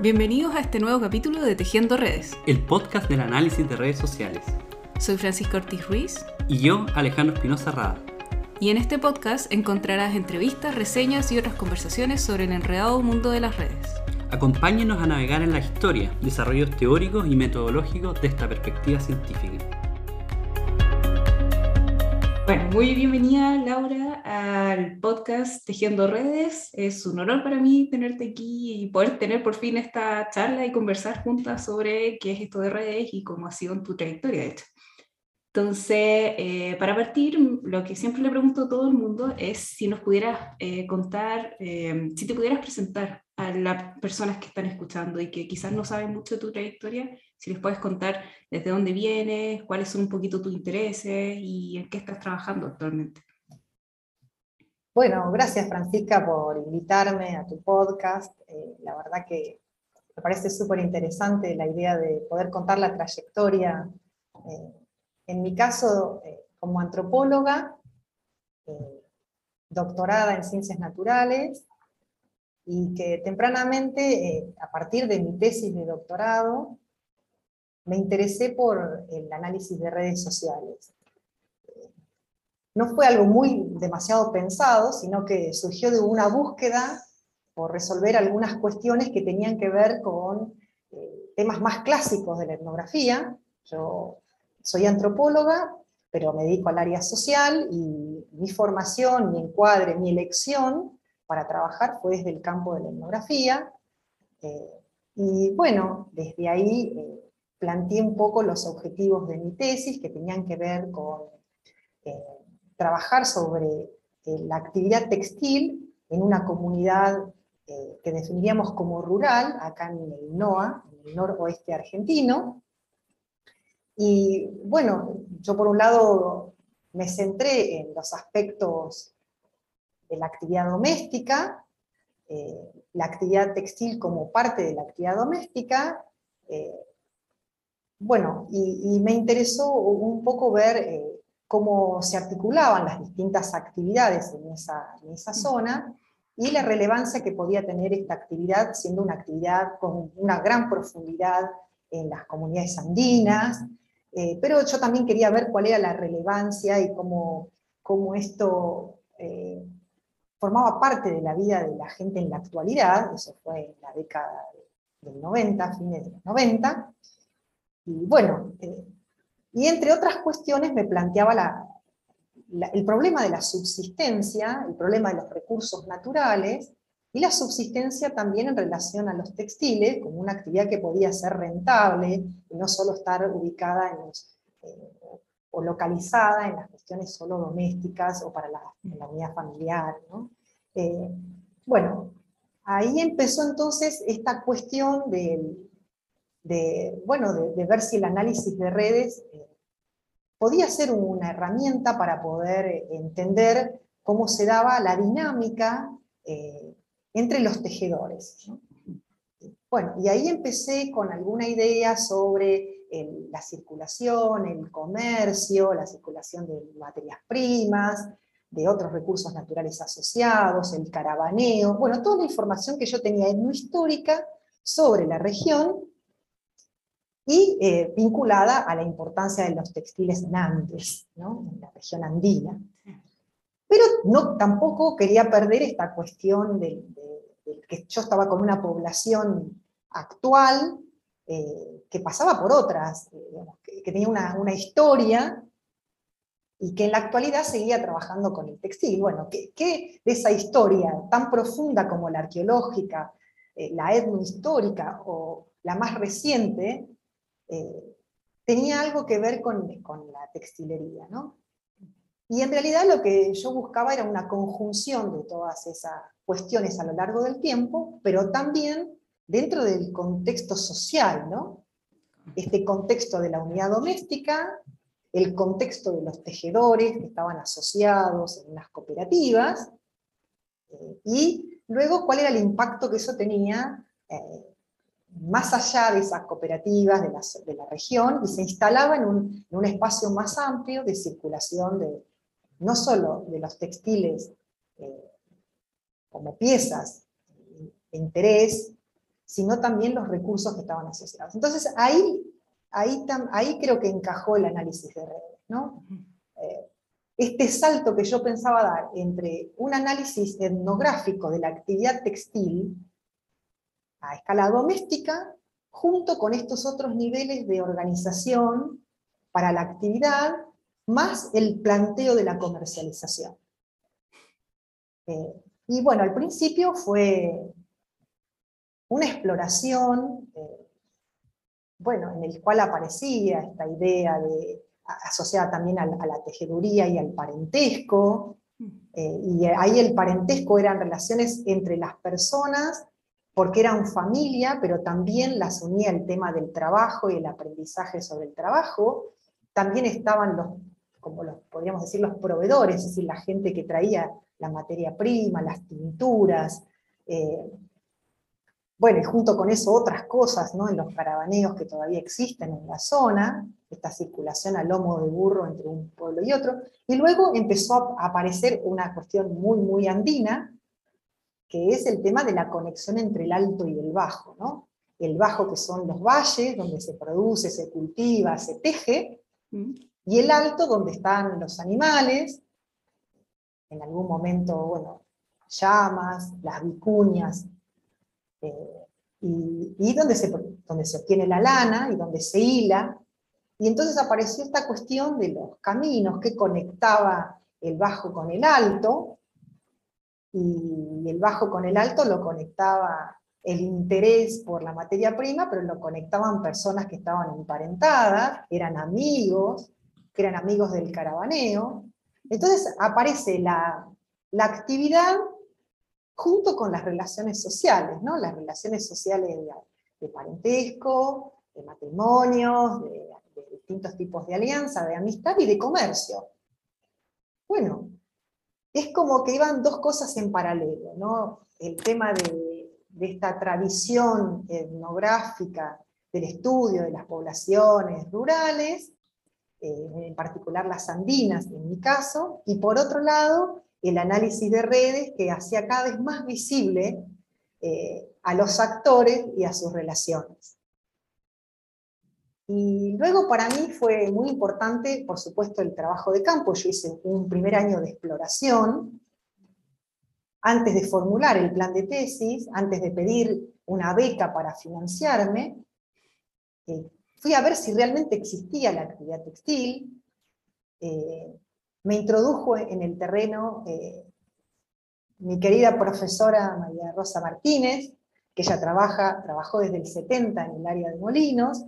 Bienvenidos a este nuevo capítulo de Tejiendo Redes. el podcast del análisis de redes sociales. Soy Francisco Ortiz Ruiz Y yo, Alejandro Espinosa Rada. y en este podcast encontrarás entrevistas, reseñas y otras conversaciones sobre el enredado mundo de las redes. Acompáñenos a navegar en la historia, desarrollos teóricos y metodológicos de esta perspectiva científica. Bueno, muy bienvenida Laura al podcast Tejiendo Redes. Es un honor para mí tenerte aquí y poder tener por fin esta charla y conversar juntas sobre qué es esto de redes y cómo ha sido tu trayectoria, de hecho. Entonces, eh, para partir, lo que siempre le pregunto a todo el mundo es si nos pudieras eh, contar, eh, si te pudieras presentar a las personas que están escuchando y que quizás no saben mucho de tu trayectoria, si les puedes contar desde dónde vienes, cuáles son un poquito tus intereses y en qué estás trabajando actualmente. Bueno, gracias Francisca por invitarme a tu podcast. Eh, la verdad que me parece súper interesante la idea de poder contar la trayectoria. eh, en mi caso, eh, como antropóloga, doctorada en ciencias naturales, y que tempranamente, a partir de mi tesis de doctorado, me interesé por el análisis de redes sociales no fue algo muy demasiado pensado, sino que surgió de una búsqueda por resolver algunas cuestiones que tenían que ver con eh, temas más clásicos de la etnografía. Yo soy antropóloga, pero me dedico al área social y mi formación, mi encuadre, mi elección para trabajar fue desde el campo de la etnografía. Eh, y bueno, desde ahí eh, planteé un poco los objetivos de mi tesis que tenían que ver con eh, trabajar sobre eh, la actividad textil en una comunidad eh, que definiríamos como rural, acá en el NOA, en el noroeste argentino. Y bueno, yo por un lado me centré en los aspectos de la actividad doméstica, la actividad textil como parte de la actividad doméstica, bueno, y, y me interesó un poco ver eh, cómo se articulaban las distintas actividades en esa, en esa zona y la relevancia que podía tener esta actividad, siendo una actividad con una gran profundidad en las comunidades andinas, eh, pero yo también quería ver cuál era la relevancia y cómo, cómo esto eh, formaba parte de la vida de la gente en la actualidad, eso fue en la década del 90, fines de los 90, y bueno, eh, y entre otras cuestiones me planteaba la- la- el problema de la subsistencia, el problema de los recursos naturales, y la subsistencia también en relación a los textiles, como una actividad que podía ser rentable, y no solo estar ubicada en los, eh, o localizada en las cuestiones solo domésticas o para la, la unidad familiar. Eh, bueno, ahí empezó entonces esta cuestión del- de, bueno, de, ver si el análisis de redes eh, podía ser una herramienta para poder eh, entender cómo se daba la dinámica eh, entre los tejedores. ¿no? Bueno, y ahí empecé con alguna idea sobre la circulación, el comercio, la circulación de materias primas, de otros recursos naturales asociados, el caravaneo, bueno, toda la información que yo tenía histórica sobre la región y eh, vinculada a la importancia de los textiles en Andes, ¿no? en la región andina. Pero no, tampoco quería perder esta cuestión de, que yo estaba con una población actual eh, que pasaba por otras, eh, que, tenía una, una historia y que en la actualidad seguía trabajando con el textil. Bueno, ¿qué, qué de esa historia tan profunda como la arqueológica, la etnohistórica o la más reciente, eh, tenía algo que ver con, la textilería, ¿no? Y en realidad lo que yo buscaba era una conjunción de todas esas cuestiones a lo largo del tiempo, pero también dentro del contexto social, ¿no? Este contexto de la unidad doméstica, el contexto de los tejedores que estaban asociados en las cooperativas, eh, y luego cuál era el impacto que eso tenía eh, más allá de esas cooperativas de la, de la región, y se instalaba en un, en un espacio más amplio de circulación de, no solo de los textiles eh, como piezas de interés, sino también los recursos que estaban asociados. Entonces ahí, ahí, ahí creo que encajó el análisis de redes. ¿no? Eh, este salto que yo pensaba dar entre un análisis etnográfico de la actividad textil a escala doméstica, junto con estos otros niveles de organización para la actividad, más el planteo de la comercialización. Eh, y bueno, al principio fue una exploración, eh, bueno, en el cual aparecía esta idea de, asociada también a, la tejeduría y al parentesco, mm. eh, y ahí el parentesco eran relaciones entre las personas, porque eran familia, pero también las unía el tema del trabajo y el aprendizaje sobre el trabajo, también estaban los, como los, podríamos decir, los proveedores, es decir, la gente que traía la materia prima, las tinturas, eh, bueno, y junto con eso otras cosas, ¿no? En los caravaneos que todavía existen en la zona, esta circulación a lomo de burro entre un pueblo y otro, y luego empezó a aparecer una cuestión muy, muy andina, que es el tema de la conexión entre el alto y el bajo, ¿no? El bajo que son los valles, donde se produce, se cultiva, se teje, mm. y el alto donde están los animales, en algún momento, bueno, llamas, las vicuñas, eh, y, donde, se, donde se obtiene la lana y donde se hila. Y entonces apareció esta cuestión de los caminos que conectaba el bajo con el alto, y el bajo con el alto lo conectaba el interés por la materia prima, pero lo conectaban personas que estaban emparentadas, eran amigos, que eran amigos del caravaneo. Entonces aparece la, la actividad junto con las relaciones sociales, ¿no? las relaciones sociales de, parentesco, de matrimonios, de, distintos tipos de alianza, de amistad y de comercio. Bueno, es como que iban dos cosas en paralelo, ¿no? el tema de, esta tradición etnográfica del estudio de las poblaciones rurales, eh, en particular las andinas en mi caso, y por otro lado, el análisis de redes que hacía cada vez más visible eh, a los actores y a sus relaciones. Y luego para mí fue muy importante, por supuesto, el trabajo de campo. Yo hice un primer año de exploración, antes de formular el plan de tesis, antes de pedir una beca para financiarme, eh, fui a ver si realmente existía la actividad textil, eh, me introdujo en el terreno eh, mi querida profesora María Rosa Martínez, que ella trabaja, trabajó desde el 70 en el área de Molinos,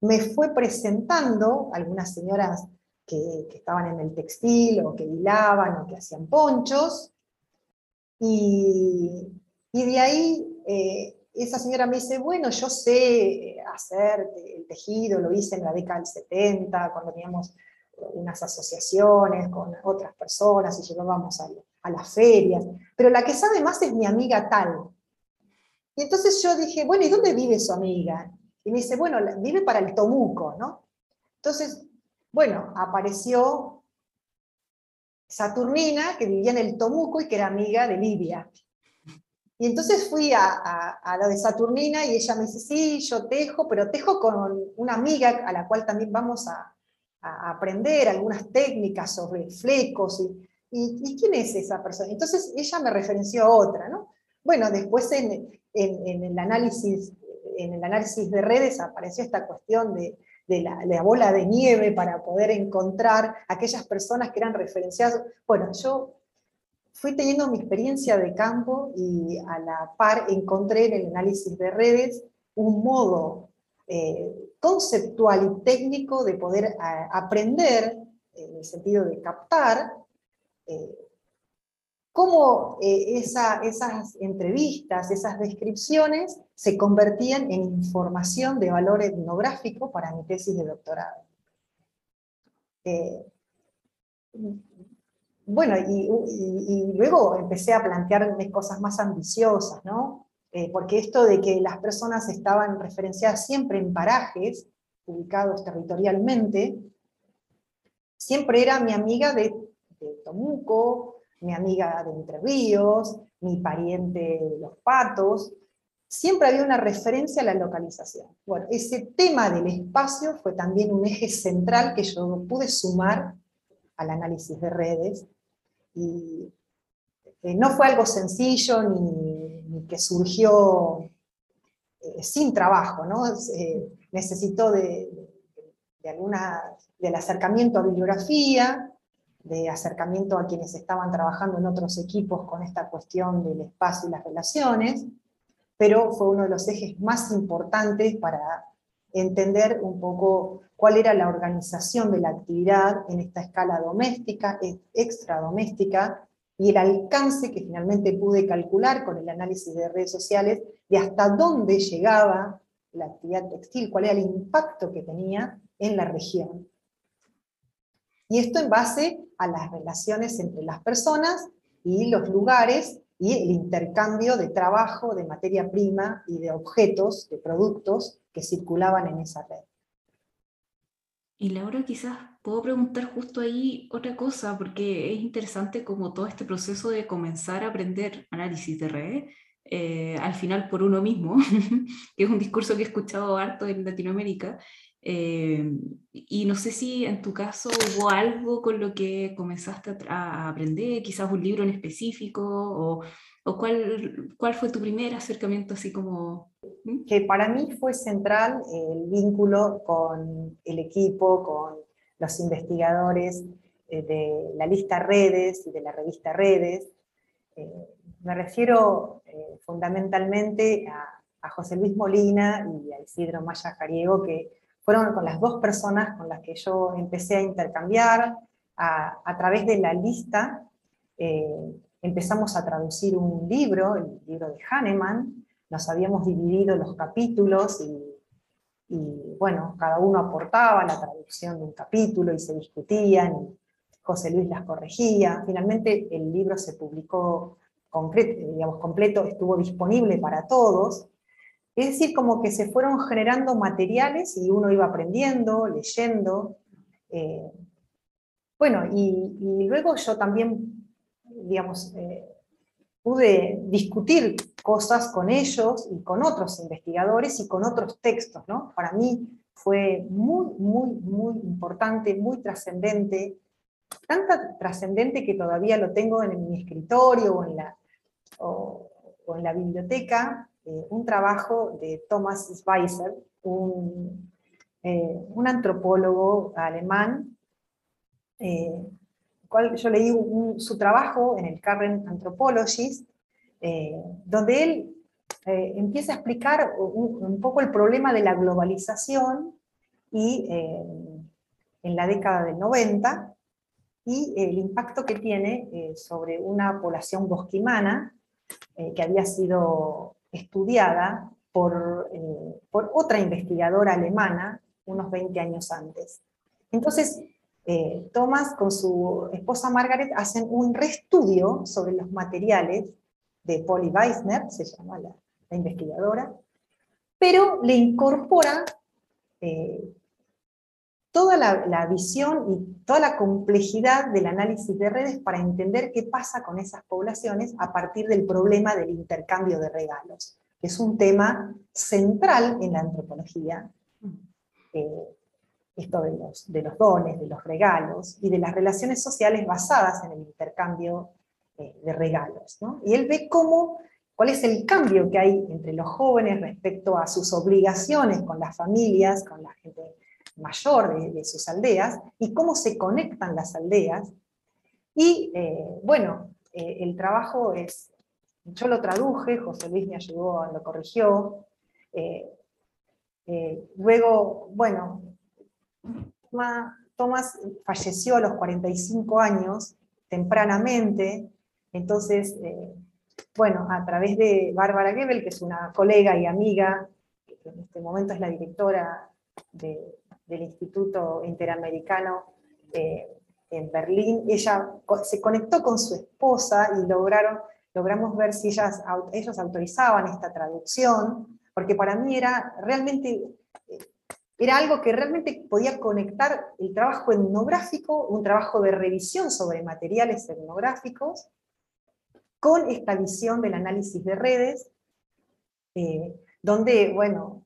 me fue presentando algunas señoras que, estaban en el textil, o que hilaban, o que hacían ponchos, y, de ahí eh, esa señora me dice, bueno, yo sé hacer el tejido, lo hice en la década del 70, cuando teníamos unas asociaciones con otras personas y llevábamos a, a las ferias, pero la que sabe más es mi amiga tal. Y entonces yo dije, bueno, ¿y dónde vive su amiga? Y me dice, bueno, vive para el Tomuco, ¿no? Entonces, bueno, apareció Saturnina, que vivía en el Tomuco y que era amiga de Livia. Y entonces fui a, a, a, la de Saturnina y ella me dice, sí, yo tejo, pero tejo con una amiga a la cual también vamos a, aprender algunas técnicas sobre flecos y, y, quién es esa persona. Entonces ella me referenció a otra, ¿no? Bueno, después en, en, el, análisis, en el análisis de redes apareció esta cuestión de, la, bola de nieve para poder encontrar aquellas personas que eran referenciadas. Bueno, yo fui teniendo mi experiencia de campo y a la par encontré en el análisis de redes un modo eh, conceptual y técnico de poder aprender, en el sentido de captar, eh, cómo eh, esas entrevistas, esas descripciones se convertían en información de valor etnográfico para mi tesis de doctorado. bueno, y, y, luego empecé a plantearme cosas más ambiciosas, ¿no? Eh, porque esto de que las personas estaban referenciadas siempre en parajes, ubicados territorialmente, siempre era mi amiga de, Tomuco, mi amiga de Entre Ríos, mi pariente de Los Patos, siempre había una referencia a la localización. Bueno, ese tema del espacio fue también un eje central que yo pude sumar al análisis de redes y eh, no fue algo sencillo ni, que surgió eh, sin trabajo, ¿no? Eh, necesitó de, de, alguna, del acercamiento a bibliografía, de acercamiento a quienes estaban trabajando en otros equipos con esta cuestión del espacio y las relaciones, pero fue uno de los ejes más importantes para entender un poco cuál era la organización de la actividad en esta escala doméstica, extradoméstica, y el alcance que finalmente pude calcular con el análisis de redes sociales de hasta dónde llegaba la actividad textil, cuál era el impacto que tenía en la región. Y esto en base a las relaciones entre las personas y los lugares y el intercambio de trabajo, de materia prima y de objetos, de productos que circulaban en esa red. Y Laura, quizás puedo preguntar justo ahí otra cosa, porque es interesante como todo este proceso de comenzar a aprender análisis de red, eh, al final por uno mismo, que es un discurso que he escuchado harto en Latinoamérica, eh, y no sé si en tu caso hubo algo con lo que comenzaste a, aprender, quizás un libro en específico, o, o cuál, cuál, fue tu primer acercamiento así como... Que para mí fue central el vínculo con el equipo, con los investigadores eh, de la lista Redes y de la revista Redes. Eh, me refiero fundamentalmente a, José Luis Molina y a Isidro Maya Jariego, que fueron con las dos personas con las que yo empecé a intercambiar. A, través de la lista eh, empezamos a traducir un libro, el libro de Hahnemann, nos habíamos dividido los capítulos y, bueno, cada uno aportaba la traducción de un capítulo y se discutían, José Luis las corregía. Finalmente el libro se publicó digamos, completo, estuvo disponible para todos, es decir, como que se fueron generando materiales y uno iba aprendiendo, leyendo. Eh, bueno, y, luego yo también, digamos, eh, pude discutir cosas con ellos y con otros investigadores y con otros textos, ¿no? Para mí fue muy, muy, muy importante, muy trascendente, tanta trascendente que todavía lo tengo en mi escritorio o en la, o en la biblioteca, eh, un trabajo de Thomas Schweitzer, un, eh, un antropólogo alemán, eh, cual yo leí su trabajo en el Current Anthropologist, donde él empieza a explicar un, poco el problema de la globalización y en la década del 90 y el impacto que tiene sobre una población bosquimana que había sido estudiada por, eh, por otra investigadora alemana unos 20 años antes. Entonces, eh, Thomas con su esposa Margaret hacen un reestudio sobre los materiales de Polly Weissner, se llama la, investigadora, pero le incorpora eh, toda la, visión y toda la complejidad del análisis de redes para entender qué pasa con esas poblaciones a partir del problema del intercambio de regalos es un tema central en la antropología, eh, esto de los, de los, dones, de los regalos y de las relaciones sociales basadas en el intercambio eh, de regalos. Y él ve cómo, cuál es el cambio que hay entre los jóvenes respecto a sus obligaciones con las familias, con la gente mayor de, sus aldeas, y cómo se conectan las aldeas. Y eh, bueno, el trabajo es yo lo traduje, José Luis me ayudó, lo corrigió. Eh, eh, luego, bueno, Tomás falleció a los 45 años, tempranamente, entonces, eh, bueno, a través de Bárbara Gebel, que es una colega y amiga, que en este momento es la directora del Instituto Interamericano en Berlín, ella se conectó con su esposa y lograron logramos ver si ellas, ellos autorizaban esta traducción, porque para mí era realmente, eh, era algo que realmente podía conectar el trabajo etnográfico, un trabajo de revisión sobre materiales etnográficos, con esta visión del análisis de redes, donde, bueno,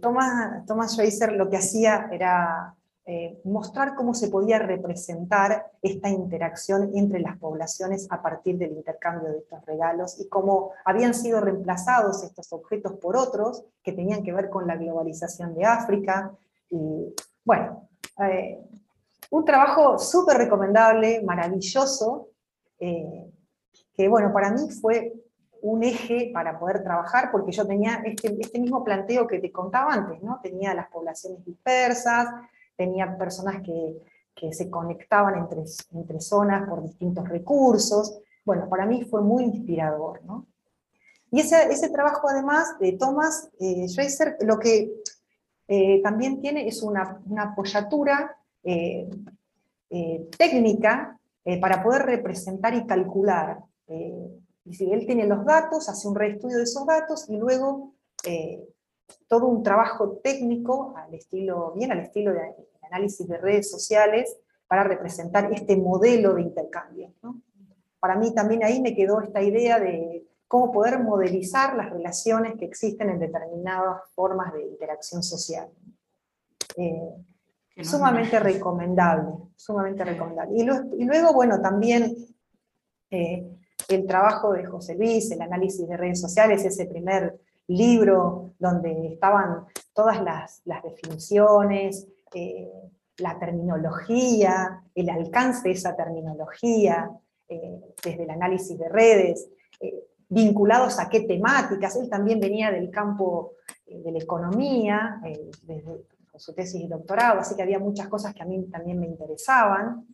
Thomas, Thomas Schweizer lo que hacía era eh, mostrar cómo se podía representar esta interacción entre las poblaciones a partir del intercambio de estos regalos y cómo habían sido reemplazados estos objetos por otros que tenían que ver con la globalización de África. Bueno, eh, un trabajo súper recomendable, maravilloso, eh, que bueno, para mí fue un eje para poder trabajar, porque yo tenía este, este mismo planteo que te contaba antes, ¿no? Tenía las poblaciones dispersas, tenía personas que, se conectaban entre, entre zonas por distintos recursos. Bueno, para mí fue muy inspirador. ¿no? Y ese, ese, trabajo además de Thomas eh, lo que eh, también tiene es una, una apoyatura eh, eh, técnica para poder representar y calcular. Si él tiene los datos, hace un reestudio de esos datos y luego todo un trabajo técnico, al estilo, bien al estilo de análisis de redes sociales, para representar este modelo de intercambio. Para mí también ahí me quedó esta idea de cómo poder modelizar las relaciones que existen en determinadas formas de interacción social. Eh, sumamente recomendable, sumamente recomendable. Y, luego, bueno, también eh, el trabajo de José Luis, el análisis de redes sociales, ese primer libro donde estaban todas las, definiciones, eh, la terminología, el alcance de esa terminología, eh, desde el análisis de redes, eh, vinculados a qué temáticas. Él también venía del campo de la economía, con su tesis y doctorado, así que había muchas cosas que a mí también me interesaban.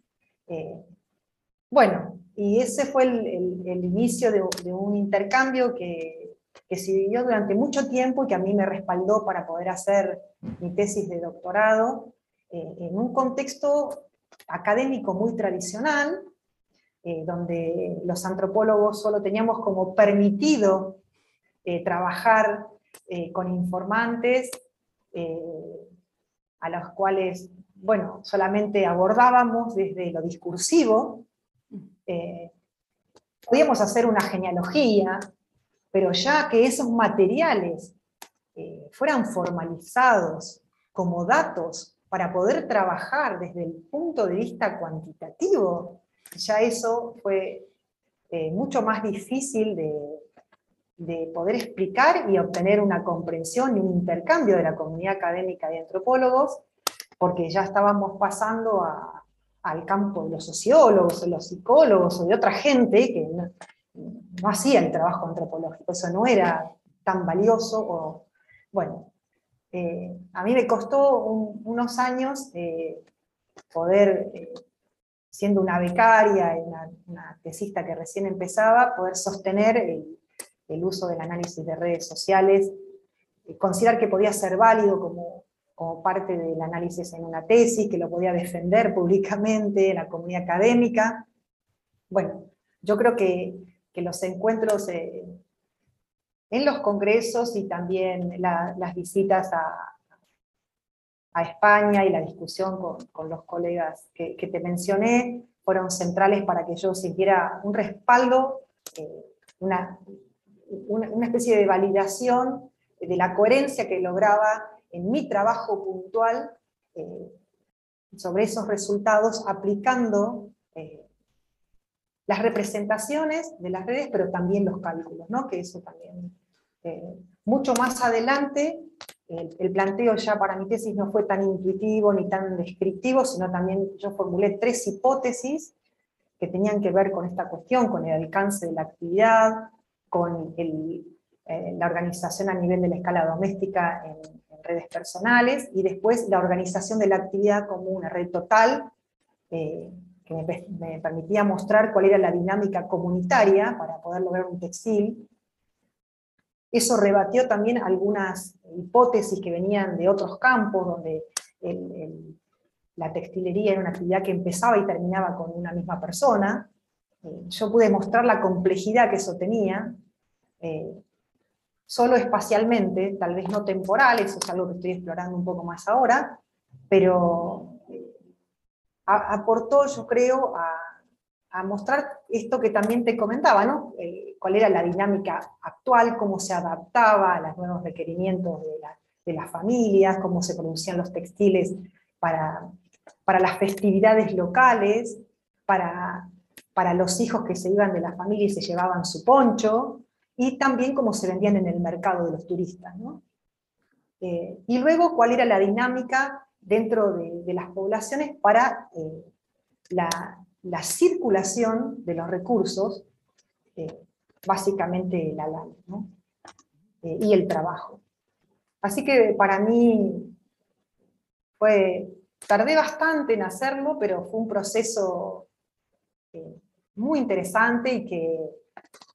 bueno, y ese fue el, inicio de un intercambio que que siguió durante mucho tiempo y que a mí me respaldó para poder hacer mi tesis de doctorado eh, en un contexto académico muy tradicional, eh, donde los antropólogos solo teníamos como permitido eh, trabajar con informantes a los cuales, bueno, solamente abordábamos desde lo discursivo, podíamos hacer una genealogía, pero ya que esos materiales eh, fueran formalizados como datos para poder trabajar desde el punto de vista cuantitativo, ya eso fue eh, mucho más difícil de, poder explicar y obtener una comprensión y un intercambio de la comunidad académica de antropólogos, porque ya estábamos pasando al campo de los sociólogos, de los psicólogos o de otra gente que no hacía el trabajo antropológico, eso no era tan valioso. O, bueno, eh, a mí me costó unos años eh, poder, eh, siendo una becaria, una, una, tesista que recién empezaba, poder sostener el, uso del análisis de redes sociales, considerar que podía ser válido como, como parte del análisis en una tesis, que lo podía defender públicamente en la comunidad académica. Bueno, yo creo que que los encuentros eh, en los congresos y también las visitas a, España y la discusión con, los colegas que, te mencioné fueron centrales para que yo sintiera un respaldo, eh, una, una, especie de validación de la coherencia que lograba en mi trabajo puntual eh, sobre esos resultados aplicando las representaciones de las redes, pero también los cálculos, ¿no? que eso también. Eh, mucho más adelante, el, planteo ya para mi tesis no fue tan intuitivo ni tan descriptivo, sino también yo formulé tres hipótesis que tenían que ver con esta cuestión, con el alcance de la actividad, con eh, la organización a nivel de la escala doméstica personales, y después la organización de la actividad como una red total, eh, que me, permitía mostrar cuál era la dinámica comunitaria para poder lograr un textil. Eso rebatió también algunas hipótesis que venían de otros campos, donde la textilería era una actividad que empezaba y terminaba con una misma persona. Eh, yo pude mostrar la complejidad que eso tenía, eh, solo espacialmente, tal vez no temporal, eso es algo que estoy explorando un poco más ahora, pero aportó, yo creo, a, mostrar esto que también te comentaba, ¿no? Eh, cuál era la dinámica actual, cómo se adaptaba a los nuevos requerimientos de, las familias, cómo se producían los textiles para, para las festividades locales, para, para los hijos que se iban de la familia y se llevaban su poncho, y también cómo se vendían en el mercado de los turistas. ¿no? Eh, y luego cuál era la dinámica dentro de, las poblaciones para eh, la, la, circulación de los recursos, eh, básicamente la lana, ¿no? y el trabajo. Así que para mí fue, tardé bastante en hacerlo, pero fue un proceso muy interesante y que,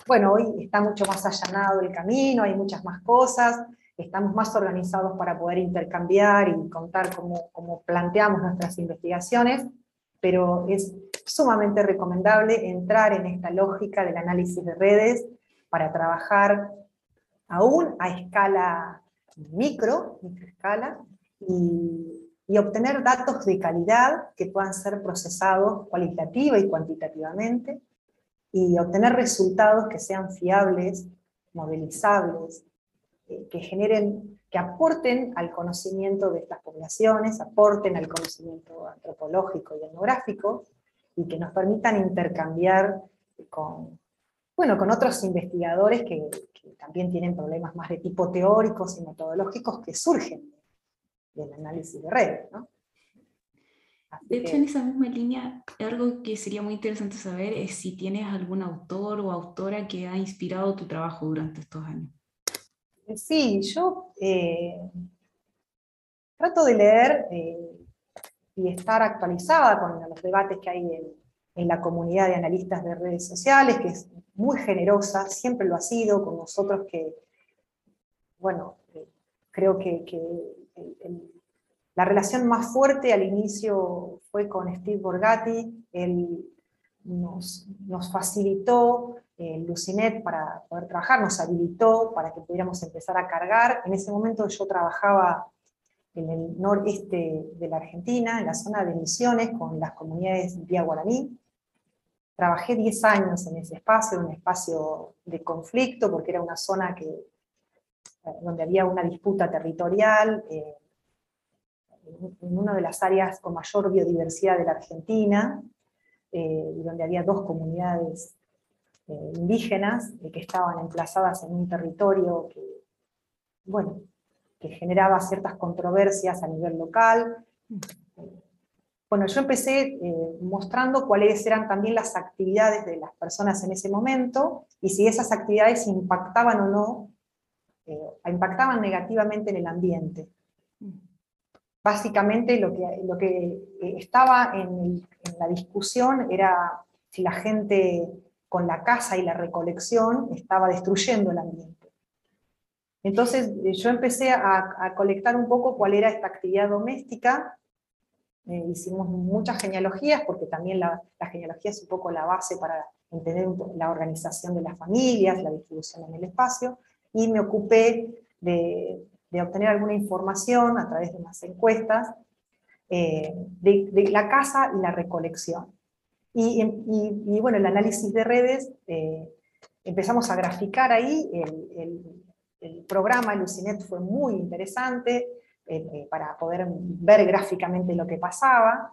bueno, hoy está mucho más allanado el camino, hay muchas más cosas, estamos más organizados para poder intercambiar y contar cómo, cómo planteamos nuestras investigaciones, pero es sumamente recomendable entrar en esta lógica del análisis de redes para trabajar aún a escala micro, microescala, y y obtener datos de calidad que puedan ser procesados cualitativa y cuantitativamente y obtener resultados que sean fiables, modelizables, eh, que generen, que aporten al conocimiento de estas poblaciones, aporten al conocimiento antropológico y etnográfico y que nos permitan intercambiar con, bueno, con otros investigadores que, que también tienen problemas más de tipo teóricos y metodológicos que surgen del análisis de redes. ¿no? De hecho, en esa misma línea, algo que sería muy interesante saber es si tienes algún autor o autora que ha inspirado tu trabajo durante estos años. Sí, yo eh, trato de leer eh, y estar actualizada con los debates que hay en, en, la comunidad de analistas de redes sociales, que es muy generosa, siempre lo ha sido, con nosotros que, bueno, eh, creo que, que la relación más fuerte al inicio fue con Steve Borgatti, él nos, facilitó el eh, Lucinet para poder trabajar, nos habilitó para que pudiéramos empezar a cargar. En ese momento yo trabajaba en el noreste de la Argentina, en la zona de Misiones, con las comunidades vía guaraní. Trabajé 10 años en ese espacio, un espacio de conflicto, porque era una zona que, eh, donde había una disputa territorial, eh, en una de las áreas con mayor biodiversidad de la Argentina, eh, donde había dos comunidades eh, indígenas eh, que estaban emplazadas en un territorio que, bueno, que generaba ciertas controversias a nivel local. Bueno, yo empecé mostrando cuáles eran también las actividades de las personas en ese momento y si esas actividades impactaban o no, impactaban negativamente en el ambiente básicamente lo que, lo que eh, estaba en, la discusión era si la gente con la caza y la recolección estaba destruyendo el ambiente. Entonces eh, yo empecé a, colectar un poco cuál era esta actividad doméstica, eh, hicimos muchas genealogías, porque también la, genealogía es un poco la base para entender la organización de las familias, la distribución en el espacio, y me ocupé de, de obtener alguna información a través de unas encuestas eh, de, la casa y la recolección. Y, bueno, el análisis de redes, eh, empezamos a graficar ahí, el, el, programa Lucinet fue muy interesante eh, para poder ver gráficamente lo que pasaba.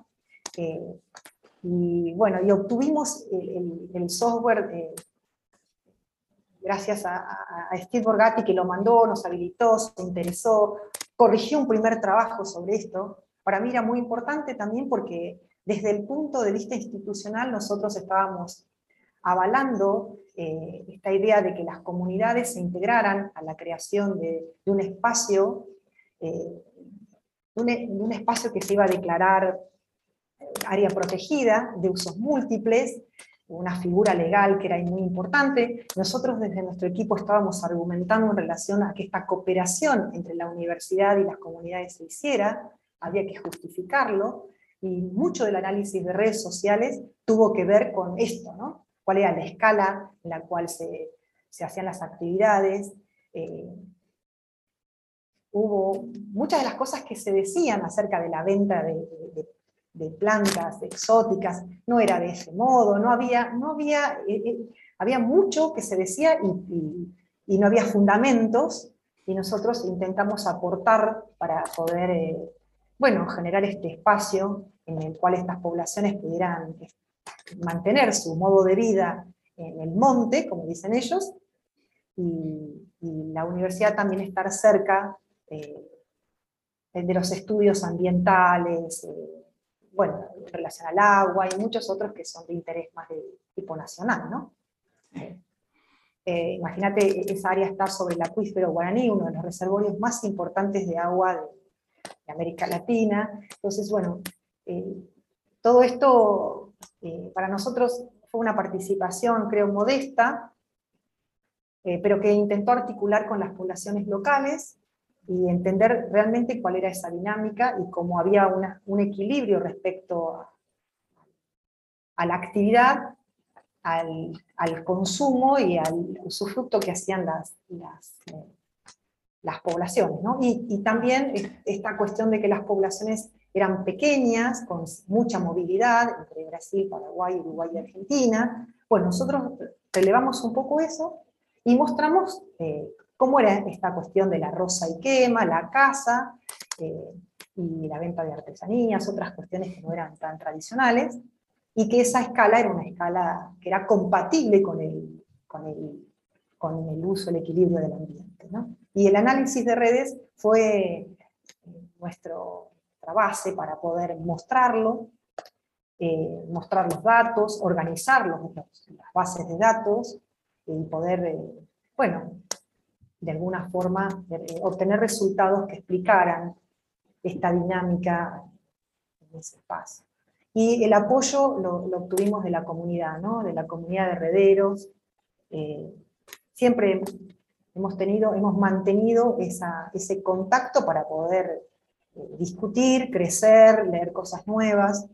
y bueno, y obtuvimos el, software gracias a, Steve Borgatti que lo mandó, nos habilitó, se interesó, corrigió un primer trabajo sobre esto. Para mí era muy importante también porque desde el punto de vista institucional nosotros estábamos avalando eh, esta idea de que las comunidades se integraran a la creación de, un espacio, eh, un, espacio que se iba a declarar eh, área protegida, de usos múltiples, una figura legal que era muy importante. Nosotros desde nuestro equipo estábamos argumentando en relación a que esta cooperación entre la universidad y las comunidades se hiciera, había que justificarlo, y mucho del análisis de redes sociales tuvo que ver con esto, ¿no? ¿Cuál era la escala en la cual se, hacían las actividades? Eh, hubo muchas de las cosas que se decían acerca de la venta de plantas exóticas, no era de ese modo, no había, no había, eh, eh, había mucho que se decía y, no había fundamentos, y nosotros intentamos aportar para poder, eh, bueno, generar este espacio en el cual estas poblaciones pudieran mantener su modo de vida en el monte, como dicen ellos, y, la universidad también estar cerca de los estudios ambientales, bueno, en relación al agua y muchos otros que son de interés más de tipo nacional, ¿no? Eh, imagínate, esa área está sobre el acuífero guaraní, uno de los reservorios más importantes de agua de, América Latina. Entonces, bueno, eh, todo esto eh, para nosotros fue una participación, creo, modesta, pero que intentó articular con las poblaciones locales y entender realmente cuál era esa dinámica y cómo había un equilibrio respecto a, la actividad, al, consumo y al usufructo que hacían las, las, eh, poblaciones. Y, y, también esta cuestión de que las poblaciones eran pequeñas, con mucha movilidad entre Brasil, Paraguay, Uruguay y Argentina. Bueno, nosotros relevamos un poco eso y mostramos eh, cómo era esta cuestión de la rosa y quema, la casa, eh, y la venta de artesanías, otras cuestiones que no eran tan tradicionales, y que esa escala era una escala que era compatible con el, con el, con el uso, el equilibrio del ambiente. Y el análisis de redes fue eh, nuestra base para poder mostrarlo, eh, mostrar los datos, organizar las bases de datos y poder, bueno, de alguna forma eh, obtener resultados que explicaran esta dinámica en ese espacio. Y el apoyo lo, obtuvimos de la comunidad, ¿no? de la comunidad de herederos. Eh, siempre hemos, tenido, hemos mantenido ese contacto para poder eh, discutir, crecer, leer cosas nuevas,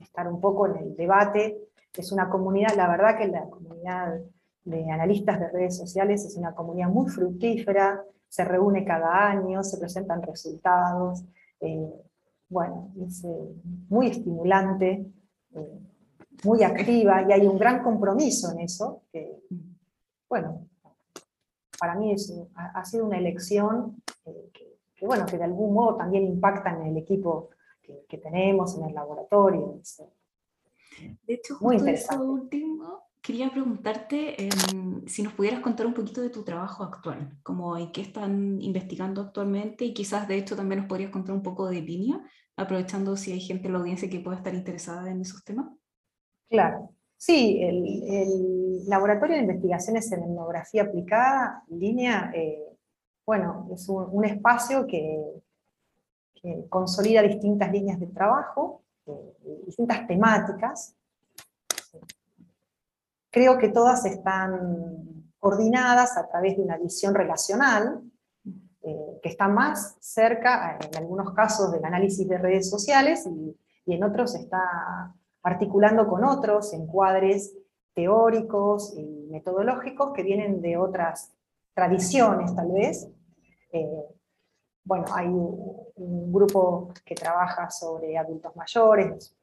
estar un poco en el debate. Es una comunidad, la verdad que la comunidad de analistas de redes sociales es una comunidad muy fructífera, se reúne cada año, se presentan resultados, eh, bueno, es eh, muy estimulante, eh, muy activa y hay un gran compromiso en eso, que, bueno, para mí ha, sido una elección que, bueno, que de algún modo también impacta en el equipo que, tenemos, en el laboratorio. de hecho, muy interesante. último quería preguntarte em, si nos pudieras contar un poquito de tu trabajo actual, como en qué están investigando actualmente y quizás de hecho también nos podrías contar un poco de línea, aprovechando si hay gente en la audiencia que pueda estar interesada en esos temas. Claro, sí, el, Laboratorio de Investigaciones en Etnografía Aplicada, línea, eh, bueno, es un, espacio que, consolida distintas líneas de trabajo, eh, distintas temáticas, Creo que todas están coordinadas a través de una visión relacional, eh, que está más cerca, en algunos casos, del análisis de redes sociales y, en otros está articulando con otros encuadres teóricos y metodológicos que vienen de otras tradiciones, tal vez. Eh, bueno, hay un, grupo que trabaja sobre adultos mayores,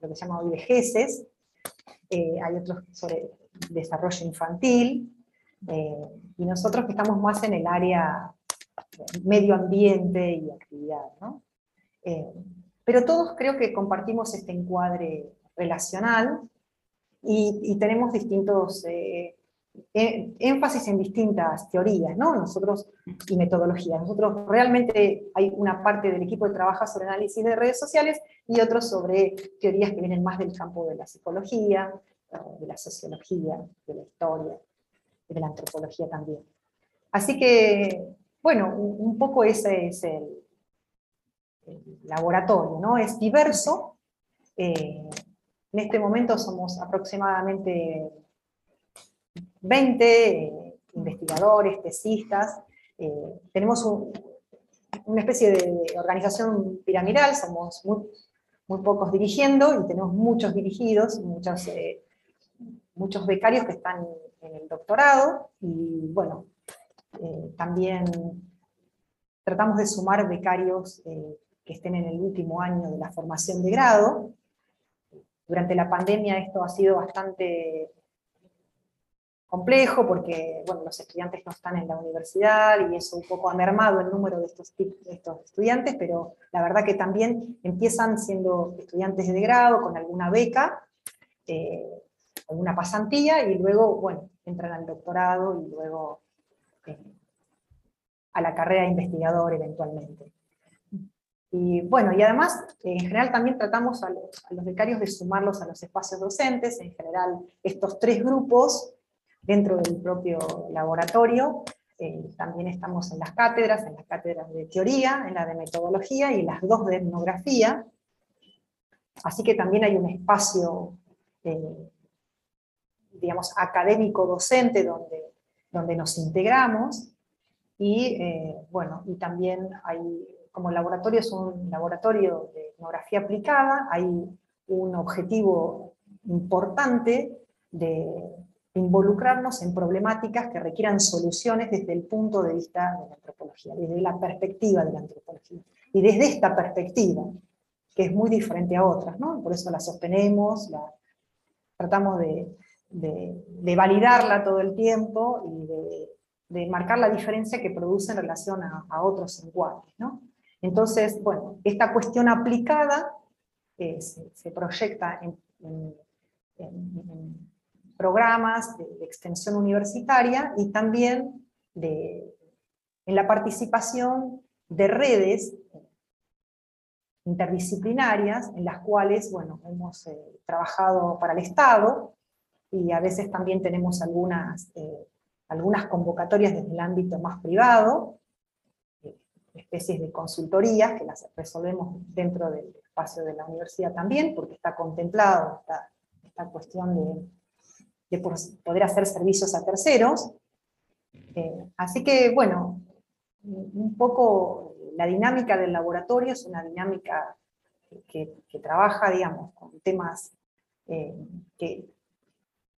lo que se llama hoy vejeces, eh, hay otros sobre desarrollo infantil, eh, y nosotros que estamos más en el área medio ambiente y actividad. Eh, pero todos creo que compartimos este encuadre relacional y, tenemos distintos énfasis en distintas teorías, ¿no? Nosotros, y metodologías. Nosotros realmente hay una parte del equipo que trabaja sobre análisis de redes sociales y otros sobre teorías que vienen más del campo de la psicología, de la sociología, de la historia, de la antropología también. Así que, bueno, un poco ese es el, laboratorio, ¿no? Es diverso. Eh, en este momento somos aproximadamente 20 eh, investigadores, tesistas. Eh, tenemos una especie de, organización piramidal, somos muy, pocos dirigiendo y tenemos muchos dirigidos, muchos muchos becarios que están en el doctorado y bueno, eh, también tratamos de sumar becarios eh, que estén en el último año de la formación de grado. Durante la pandemia esto ha sido bastante complejo porque bueno, los estudiantes no están en la universidad y eso un poco ha mermado el número de estos, estos estudiantes, pero la verdad que también empiezan siendo estudiantes de grado con alguna beca, eh, alguna pasantía y luego, bueno, entran al doctorado y luego eh, a la carrera de investigador eventualmente. Y bueno, y además, en general también tratamos a los, a los becarios de sumarlos a los espacios docentes, en general estos tres grupos dentro del propio laboratorio. Eh, también estamos en las cátedras, en las cátedras de teoría, en la de metodología y las dos de etnografía. Así que también hay un espacio, eh, digamos, académico-docente donde, donde nos integramos. Y eh, bueno, y también hay, como laboratorio es un laboratorio de etnografía aplicada, hay un objetivo importante de involucrarnos en problemáticas que requieran soluciones desde el punto de vista de la antropología, desde la perspectiva de la antropología. Y desde esta perspectiva, que es muy diferente a otras, ¿no? Por eso la sostenemos, la, tratamos de, de, validarla todo el tiempo y de, de, marcar la diferencia que produce en relación a, a otros encuadres, ¿no? Entonces, bueno, esta cuestión aplicada eh, se, se, proyecta en, en, en programas de, extensión universitaria y también de, en la participación de redes interdisciplinarias en las cuales bueno, hemos eh, trabajado para el Estado y a veces también tenemos algunas, eh, algunas convocatorias desde el ámbito más privado, eh, especies de consultorías que las resolvemos dentro del espacio de la universidad también, porque está contemplado esta, esta cuestión de de poder hacer servicios a terceros. Eh, así que, bueno, un poco la dinámica del laboratorio es una dinámica que, trabaja, digamos, con temas eh, que,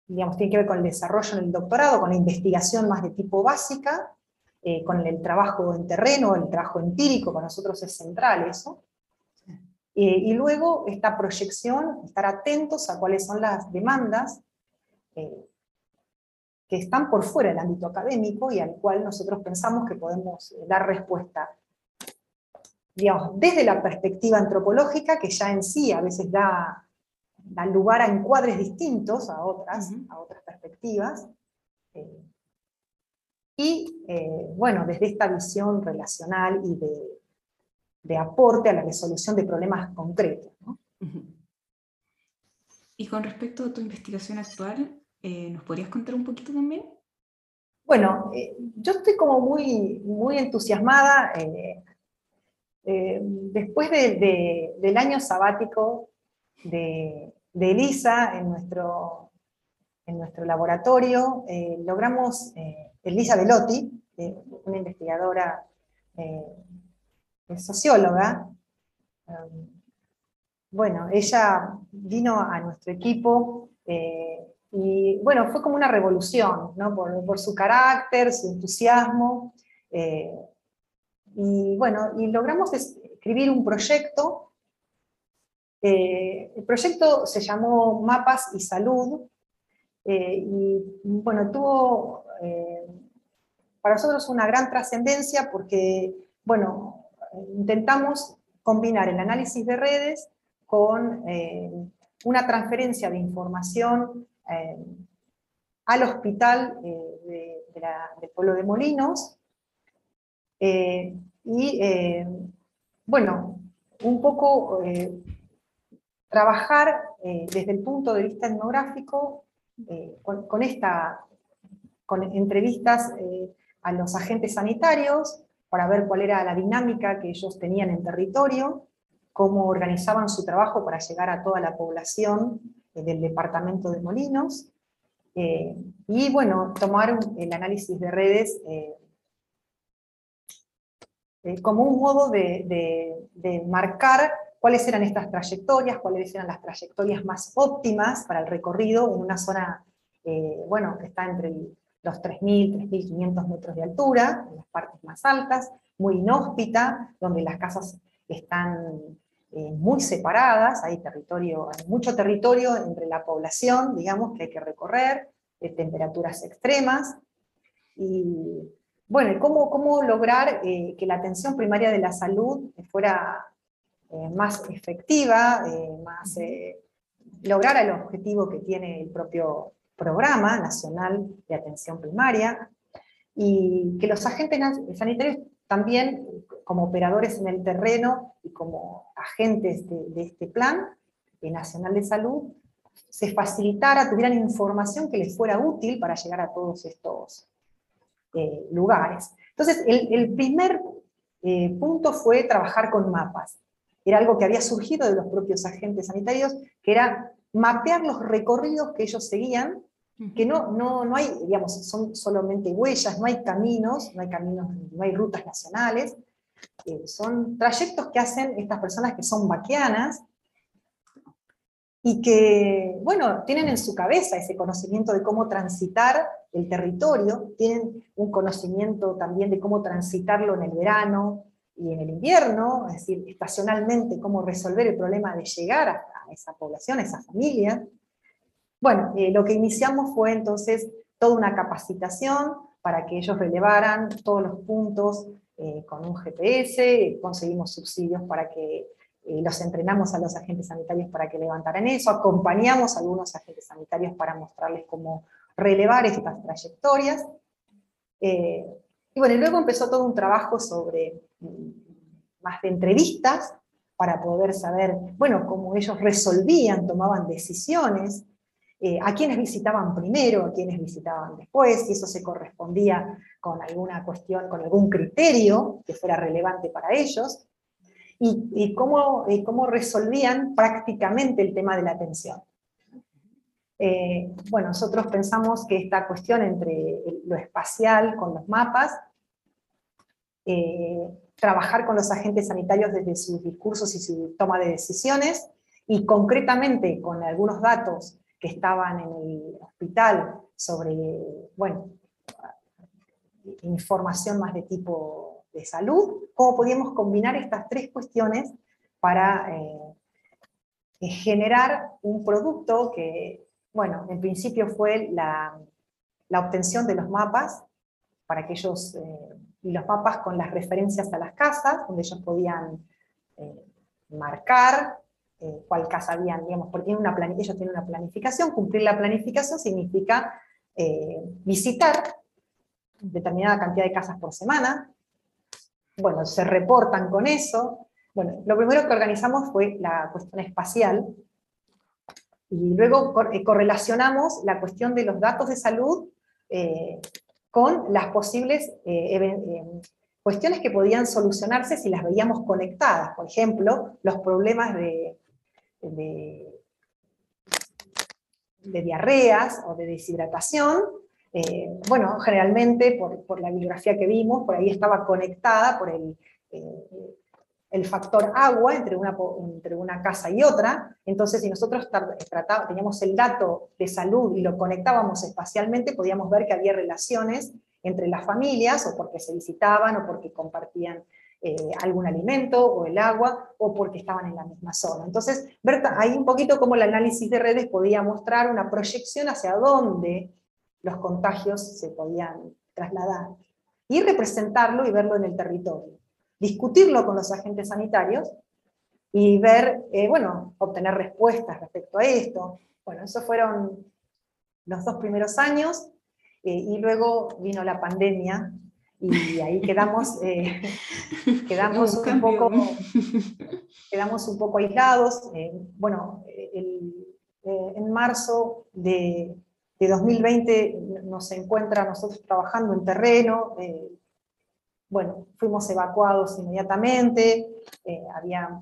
digamos, tienen que ver con el desarrollo en el doctorado, con la investigación más de tipo básica, eh, con el trabajo en terreno, el trabajo empírico, para nosotros es central eso. y luego esta proyección, estar atentos a cuáles son las demandas que están por fuera del ámbito académico y al cual nosotros pensamos que podemos eh, dar respuesta. Digamos, desde la perspectiva antropológica, que ya en sí a veces da, da lugar a encuadres distintos a otras, a otras perspectivas, eh, y eh, bueno, desde esta visión relacional y de, de, aporte a la resolución de problemas concretos. Y con respecto a tu investigación actual, eh, ¿Nos podrías contar un poquito también? Bueno, eh, yo estoy como muy, muy entusiasmada. Eh, después del año sabático de, Elisa en nuestro, en nuestro laboratorio, logramos, Elisa Velotti, una investigadora socióloga, bueno, ella vino a nuestro equipo y bueno, fue como una revolución, por, su carácter, su entusiasmo. Eh, y bueno, y logramos escribir un proyecto. Eh, el proyecto se llamó Mapas y Salud. Eh, y bueno, tuvo para nosotros una gran trascendencia porque, bueno, intentamos combinar el análisis de redes con una transferencia de información eh, al hospital eh, del pueblo de Molinos. Eh, y bueno, un poco trabajar desde el punto de vista etnográfico con, esta, con entrevistas a los agentes sanitarios para ver cuál era la dinámica que ellos tenían en territorio, cómo organizaban su trabajo para llegar a toda la población del departamento de Molinos, eh, y bueno, tomar el análisis de redes eh, como un modo de, marcar cuáles eran estas trayectorias, cuáles eran las trayectorias más óptimas para el recorrido en una zona, bueno, que está entre los 3.000, 3.500 metros de altura, en las partes más altas, muy inhóspita, donde las casas están eh, muy separadas, hay, territorio, hay mucho territorio entre la población, digamos, que hay que recorrer, de temperaturas extremas, y bueno, ¿cómo, cómo lograr eh, que la atención primaria de la salud fuera eh, más efectiva, más, lograr el objetivo que tiene el propio programa nacional de atención primaria, y que los agentes sanitarios también como operadores en el terreno y como agentes de, este plan nacional de salud, se facilitara, tuvieran información que les fuera útil para llegar a todos estos eh, lugares. Entonces, el, primer eh, punto fue trabajar con mapas. Era algo que había surgido de los propios agentes sanitarios, que era mapear los recorridos que ellos seguían que no, no, no hay, digamos, son solamente huellas, no hay caminos, no hay caminos, no hay rutas nacionales, son trayectos que hacen estas personas que son vaquianas y que, bueno, tienen en su cabeza ese conocimiento de cómo transitar el territorio, tienen un conocimiento también de cómo transitarlo en el verano y en el invierno, es decir, estacionalmente, cómo resolver el problema de llegar a esa población, a esa familia. Bueno, eh, lo que iniciamos fue entonces toda una capacitación para que ellos relevaran todos los puntos eh, con un GPS, conseguimos subsidios para que eh, los entrenamos a los agentes sanitarios para que levantaran eso, acompañamos a algunos agentes sanitarios para mostrarles cómo relevar estas trayectorias. y bueno, luego empezó todo un trabajo sobre mm, más de entrevistas para poder saber, bueno, cómo ellos resolvían, tomaban decisiones, eh, a quienes visitaban primero, a quienes visitaban después, si eso se correspondía con alguna cuestión, con algún criterio que fuera relevante para ellos, y, cómo, cómo, resolvían prácticamente el tema de la atención. Eh, bueno, nosotros pensamos que esta cuestión entre lo espacial con los mapas, eh, trabajar con los agentes sanitarios desde sus discursos y su toma de decisiones, y concretamente con algunos datos que estaban en el hospital sobre, bueno, información más de tipo de salud, cómo podíamos combinar estas tres cuestiones para eh, generar un producto que, bueno, en principio fue la, obtención de los mapas, para que eh, y los mapas con las referencias a las casas, donde ellos podían eh, marcar eh, casa habían, digamos, porque una ellos tienen una planificación, cumplir la planificación significa eh, visitar determinada cantidad de casas por semana, bueno, se reportan con eso, bueno, lo primero que organizamos fue la cuestión espacial, y luego eh, correlacionamos la cuestión de los datos de salud con las posibles cuestiones que podían solucionarse si las veíamos conectadas. Por ejemplo, los problemas de de, diarreas o de deshidratación, eh, bueno, generalmente por, la bibliografía que vimos, por ahí estaba conectada por el, eh, el factor agua entre una, entre una casa y otra, entonces si nosotros teníamos el dato de salud y lo conectábamos espacialmente, podíamos ver que había relaciones entre las familias, o porque se visitaban, o porque compartían eh, algún alimento o el agua, o porque estaban en la misma zona. Entonces, ver ahí un poquito cómo el análisis de redes podía mostrar una proyección hacia dónde los contagios se podían trasladar, y representarlo y verlo en el territorio. Discutirlo con los agentes sanitarios y ver, eh, bueno, obtener respuestas respecto a esto. Bueno, esos fueron los dos primeros años, eh, y luego vino la pandemia, y ahí quedamos, eh, quedamos, un poco, quedamos un poco aislados. Eh, bueno, eh, en marzo de, de, 2020 nos encuentra nosotros trabajando en terreno, bueno, fuimos evacuados inmediatamente, había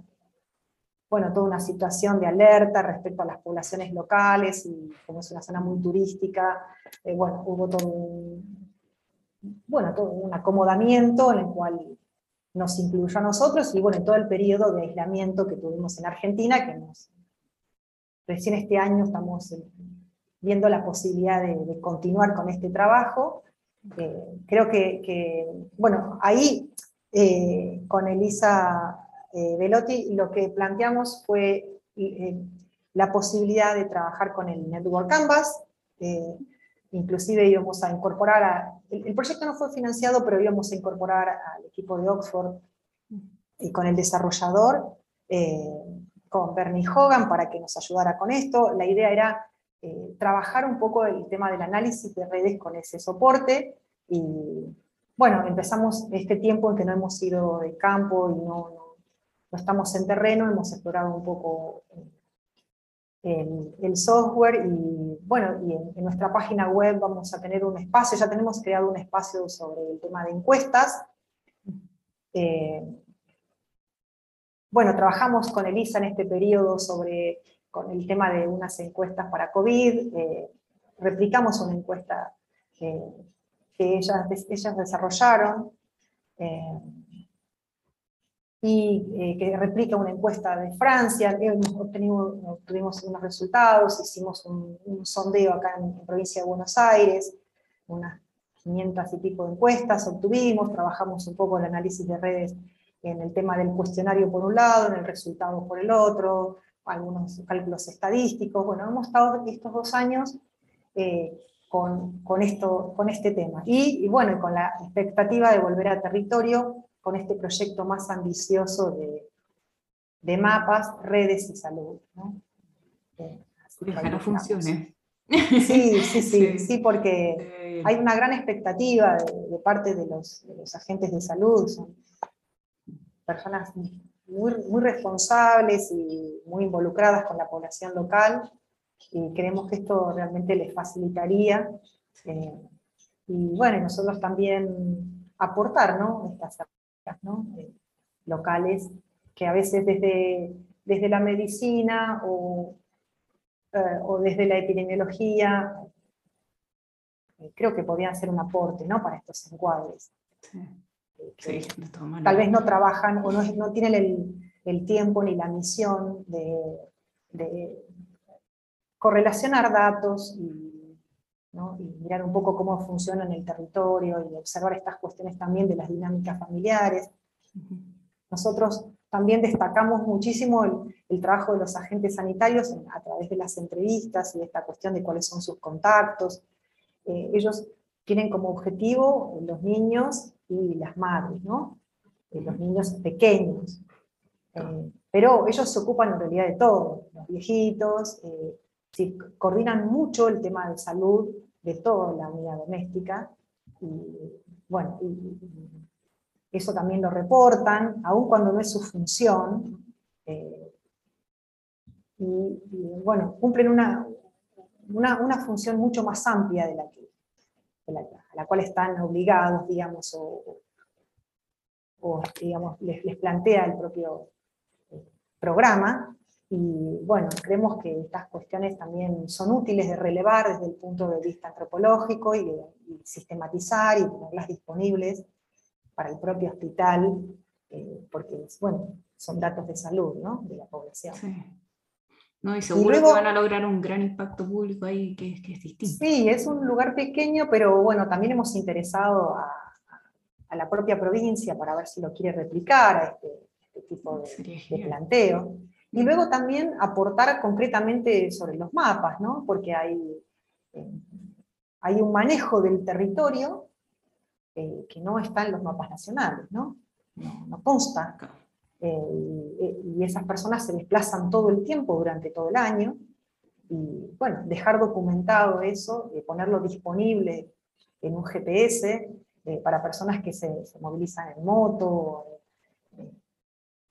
bueno, toda una situación de alerta respecto a las poblaciones locales, y como es una zona muy turística, bueno, hubo todo un, bueno, todo un acomodamiento en el cual nos incluyó a nosotros y bueno, en todo el periodo de aislamiento que tuvimos en Argentina, que nos, recién este año estamos eh, viendo la posibilidad de, continuar con este trabajo. Eh, creo que, bueno, ahí eh, con Elisa eh, Velotti lo que planteamos fue la posibilidad de trabajar con el Network Canvas, inclusive íbamos a incorporar, a, el, proyecto no fue financiado, pero íbamos a incorporar al equipo de Oxford y con el desarrollador, con Bernie Hogan, para que nos ayudara con esto. La idea era trabajar un poco el tema del análisis de redes con ese soporte, y bueno, empezamos este tiempo en que no hemos ido de campo y no, no, estamos en terreno, hemos explorado un poco el, software y bueno, y en, nuestra página web vamos a tener un espacio, ya tenemos creado un espacio sobre el tema de encuestas. Eh, bueno, trabajamos con Elisa en este periodo sobre con el tema de unas encuestas para COVID, eh, replicamos una encuesta eh, que ellas, ellas desarrollaron y eh, que replica una encuesta de Francia, hemos obtenido, obtuvimos unos resultados, hicimos un, sondeo acá en, la provincia de Buenos Aires, unas 500 y pico de encuestas obtuvimos, trabajamos un poco el análisis de redes en el tema del cuestionario por un lado, en el resultado por el otro, algunos cálculos estadísticos, bueno, hemos estado estos dos años eh, con, con, esto, con este tema. Y, bueno, con la expectativa de volver a territorio con este proyecto más ambicioso de, de mapas, redes y salud. ¿no? Eh, Ojalá funcione. Sí, sí, sí, sí, porque hay una gran expectativa de, parte de los, de los, agentes de salud, son personas muy, muy responsables y muy involucradas con la población local, y creemos que esto realmente les facilitaría. Eh, y bueno, nosotros también aportar ¿no? estas herramientas ¿no? Eh, locales que a veces desde, desde la medicina o, eh, o desde la epidemiología creo que podrían ser un aporte ¿no? para estos encuadres. Sí. tal vez no trabajan o no, no tienen el, el, tiempo ni la misión de, de correlacionar datos y, mirar un poco cómo funciona en el territorio y observar estas cuestiones también de las dinámicas familiares. Nosotros también destacamos muchísimo el, trabajo de los agentes sanitarios a través de las entrevistas y de esta cuestión de cuáles son sus contactos. Eh, ellos tienen como objetivo los niños y las madres, ¿no? Eh, los niños pequeños. Eh, pero ellos se ocupan en realidad de todo, los viejitos, sí, coordinan mucho el tema de salud de toda la unidad doméstica, y bueno, eso también lo reportan, aun cuando no es su función, eh, y, bueno, cumplen una, una, función mucho más amplia de la que a la cual están obligados, digamos, o, digamos, les, les, plantea el propio eh, programa, y bueno, creemos que estas cuestiones también son útiles de relevar desde el punto de vista antropológico y, sistematizar y tenerlas disponibles para el propio hospital, eh, porque bueno, son datos de salud ¿no? de la población. Sí. No, y seguro que van a lograr un gran impacto público ahí que, que, es distinto. Sí, es un lugar pequeño, pero bueno, también hemos interesado a, a la propia provincia para ver si lo quiere replicar a este, este tipo de, de planteo. Y luego también aportar concretamente sobre los mapas, ¿no? porque hay, eh, hay un manejo del territorio eh, que no está en los mapas nacionales, no, no, consta. Eh, y esas personas se desplazan todo el tiempo durante todo el año. Y bueno, dejar documentado eso, ponerlo disponible en un GPS para personas que se, se movilizan en moto,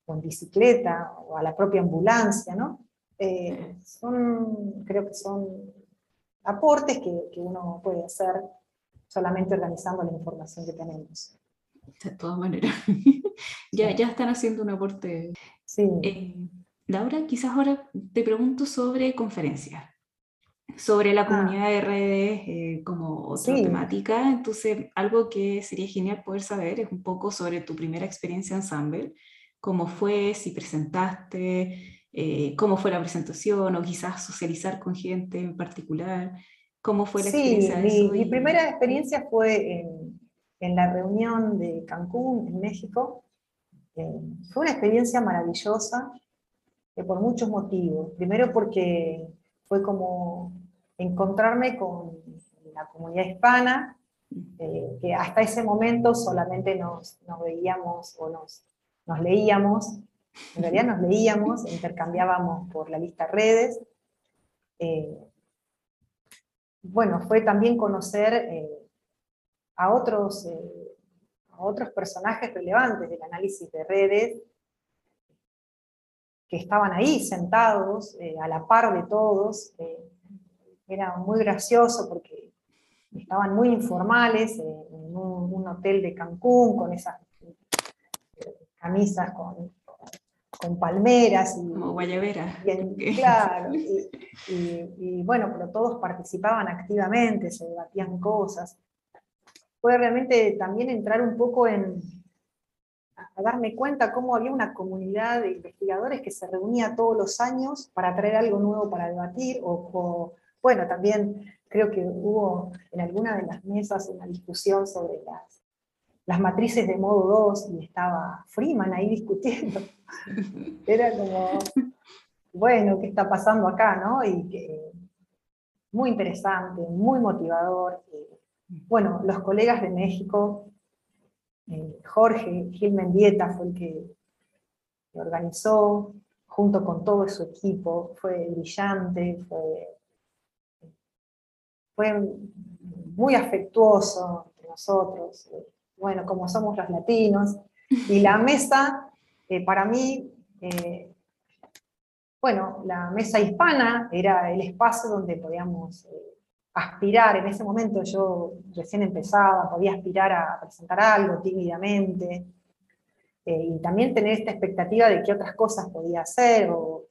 o en bicicleta, o a la propia ambulancia, ¿no? Eh, son, creo que son aportes que, que, uno puede hacer solamente organizando la información que tenemos. De todas maneras, ya, ya están haciendo un aporte. Sí. Eh, Laura, quizás ahora te pregunto sobre conferencias, sobre la ah. comunidad de redes eh, como otra temática. Entonces, algo que sería genial poder saber es un poco sobre tu primera experiencia en Ensemble cómo fue, si presentaste, eh, cómo fue la presentación o quizás socializar con gente en particular. ¿Cómo fue la experiencia? Mi, mi primera experiencia fue en, en, la reunión de Cancún, en México, Eh, fue una experiencia maravillosa eh, por muchos motivos. Primero porque fue como encontrarme con la comunidad hispana, eh, que hasta ese momento solamente nos, veíamos o nos, nos, leíamos, en realidad nos leíamos, intercambiábamos por la lista redes. bueno, fue también conocer a otros a otros personajes relevantes del análisis de redes que estaban ahí sentados eh, a la par de todos. Eh, era muy gracioso porque estaban muy informales en un, hotel de Cancún con esas eh, camisas con, con palmeras. Y, Como guayabera. claro, y, bueno, pero todos participaban activamente, se debatían cosas fue realmente también entrar un poco en, a darme cuenta cómo había una comunidad de investigadores que se reunía todos los años para traer algo nuevo para debatir, o, bueno, también creo que hubo en alguna de las mesas una discusión sobre las, las matrices de modo 2 y estaba Freeman ahí discutiendo. Era como, bueno, ¿qué está pasando acá? ¿no? Y que, muy interesante, muy motivador. Eh, bueno, los colegas de México, eh, Jorge Gil Mendieta fue el que, organizó, junto con todo su equipo, fue brillante, fue, muy afectuoso entre nosotros, bueno, como somos los latinos, y la mesa, eh, para mí, eh, bueno, la mesa hispana era el espacio donde podíamos aspirar, en ese momento yo recién empezaba, podía aspirar a presentar algo tímidamente, eh, y también tener esta expectativa de qué otras cosas podía hacer, o,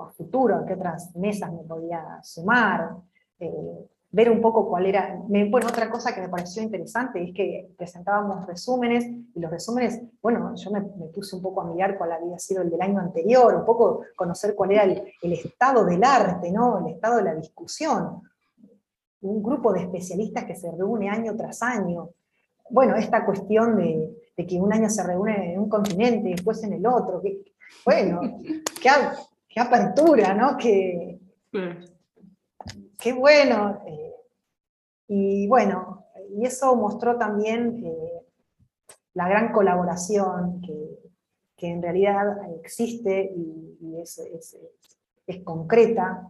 a futuro, qué otras mesas me podía sumar, eh, ver un poco cuál era... bueno, otra cosa que me pareció interesante es que presentábamos resúmenes, y los resúmenes, bueno, yo me, puse un poco a mirar cuál había sido el del año anterior, un poco conocer cuál era el, estado del arte, ¿no? el estado de la discusión, un grupo de especialistas que se reúne año tras año. Bueno, esta cuestión de, que un año se reúne en un continente y después en el otro, que, bueno, qué, apertura, ¿no? Qué, qué bueno. Eh, y bueno, y eso mostró también eh, la gran colaboración que, en realidad existe y, es, es concreta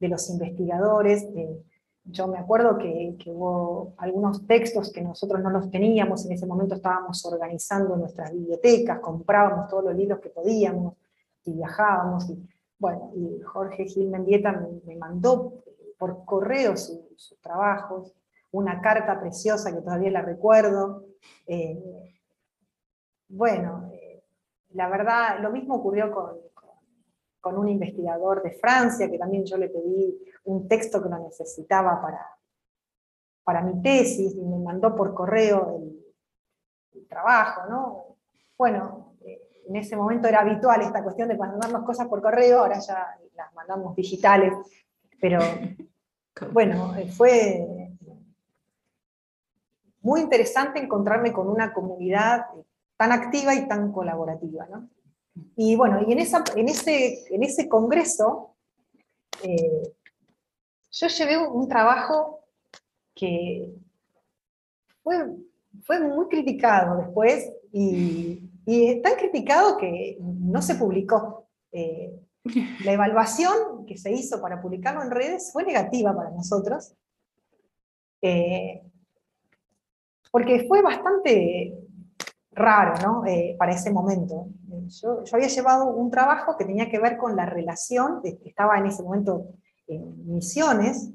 de los investigadores. Eh, yo me acuerdo que, hubo algunos textos que nosotros no los teníamos, en ese momento estábamos organizando nuestras bibliotecas, comprábamos todos los libros que podíamos y viajábamos. Y, bueno, y Jorge Gil Mendieta me, mandó por correo sus trabajos, una carta preciosa que todavía la recuerdo. Eh, bueno, eh, la verdad, lo mismo ocurrió con, con un investigador de Francia, que también yo le pedí un texto que lo necesitaba para, para mi tesis, y me mandó por correo el, trabajo, ¿no? Bueno, eh, en ese momento era habitual esta cuestión de mandarnos cosas por correo, ahora ya las mandamos digitales, pero bueno, eh, fue muy interesante encontrarme con una comunidad tan activa y tan colaborativa, ¿no? Y bueno, y en, esa, en, ese, en ese congreso eh, yo llevé un, trabajo que fue, fue, muy criticado después y, y, tan criticado que no se publicó. Eh, la evaluación que se hizo para publicarlo en redes fue negativa para nosotros, eh, porque fue bastante raro ¿no? para ese momento yo, había llevado un trabajo que tenía que ver con la relación, estaba en ese momento en misiones,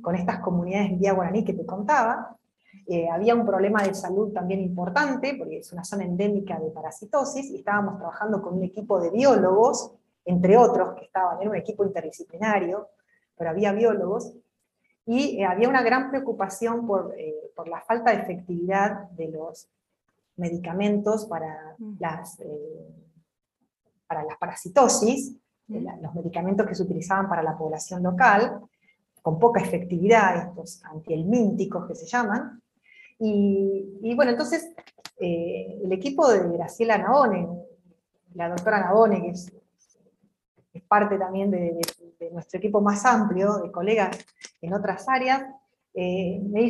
con estas comunidades en Vía Guaraní que te contaba, eh, había un problema de salud también importante, porque es una zona endémica de parasitosis, y estábamos trabajando con un equipo de biólogos, entre otros, que estaban, en un equipo interdisciplinario, pero había biólogos, y eh, había una gran preocupación por, eh, por, la falta de efectividad de los medicamentos para mm. las para la parasitosis, los medicamentos que se utilizaban para la población local, con poca efectividad, estos antielmínticos que se llaman, Y, bueno, entonces eh, el equipo de Graciela Nabone, la doctora Nabone, que es, parte también de, nuestro equipo más amplio, de colegas en otras áreas, eh, me,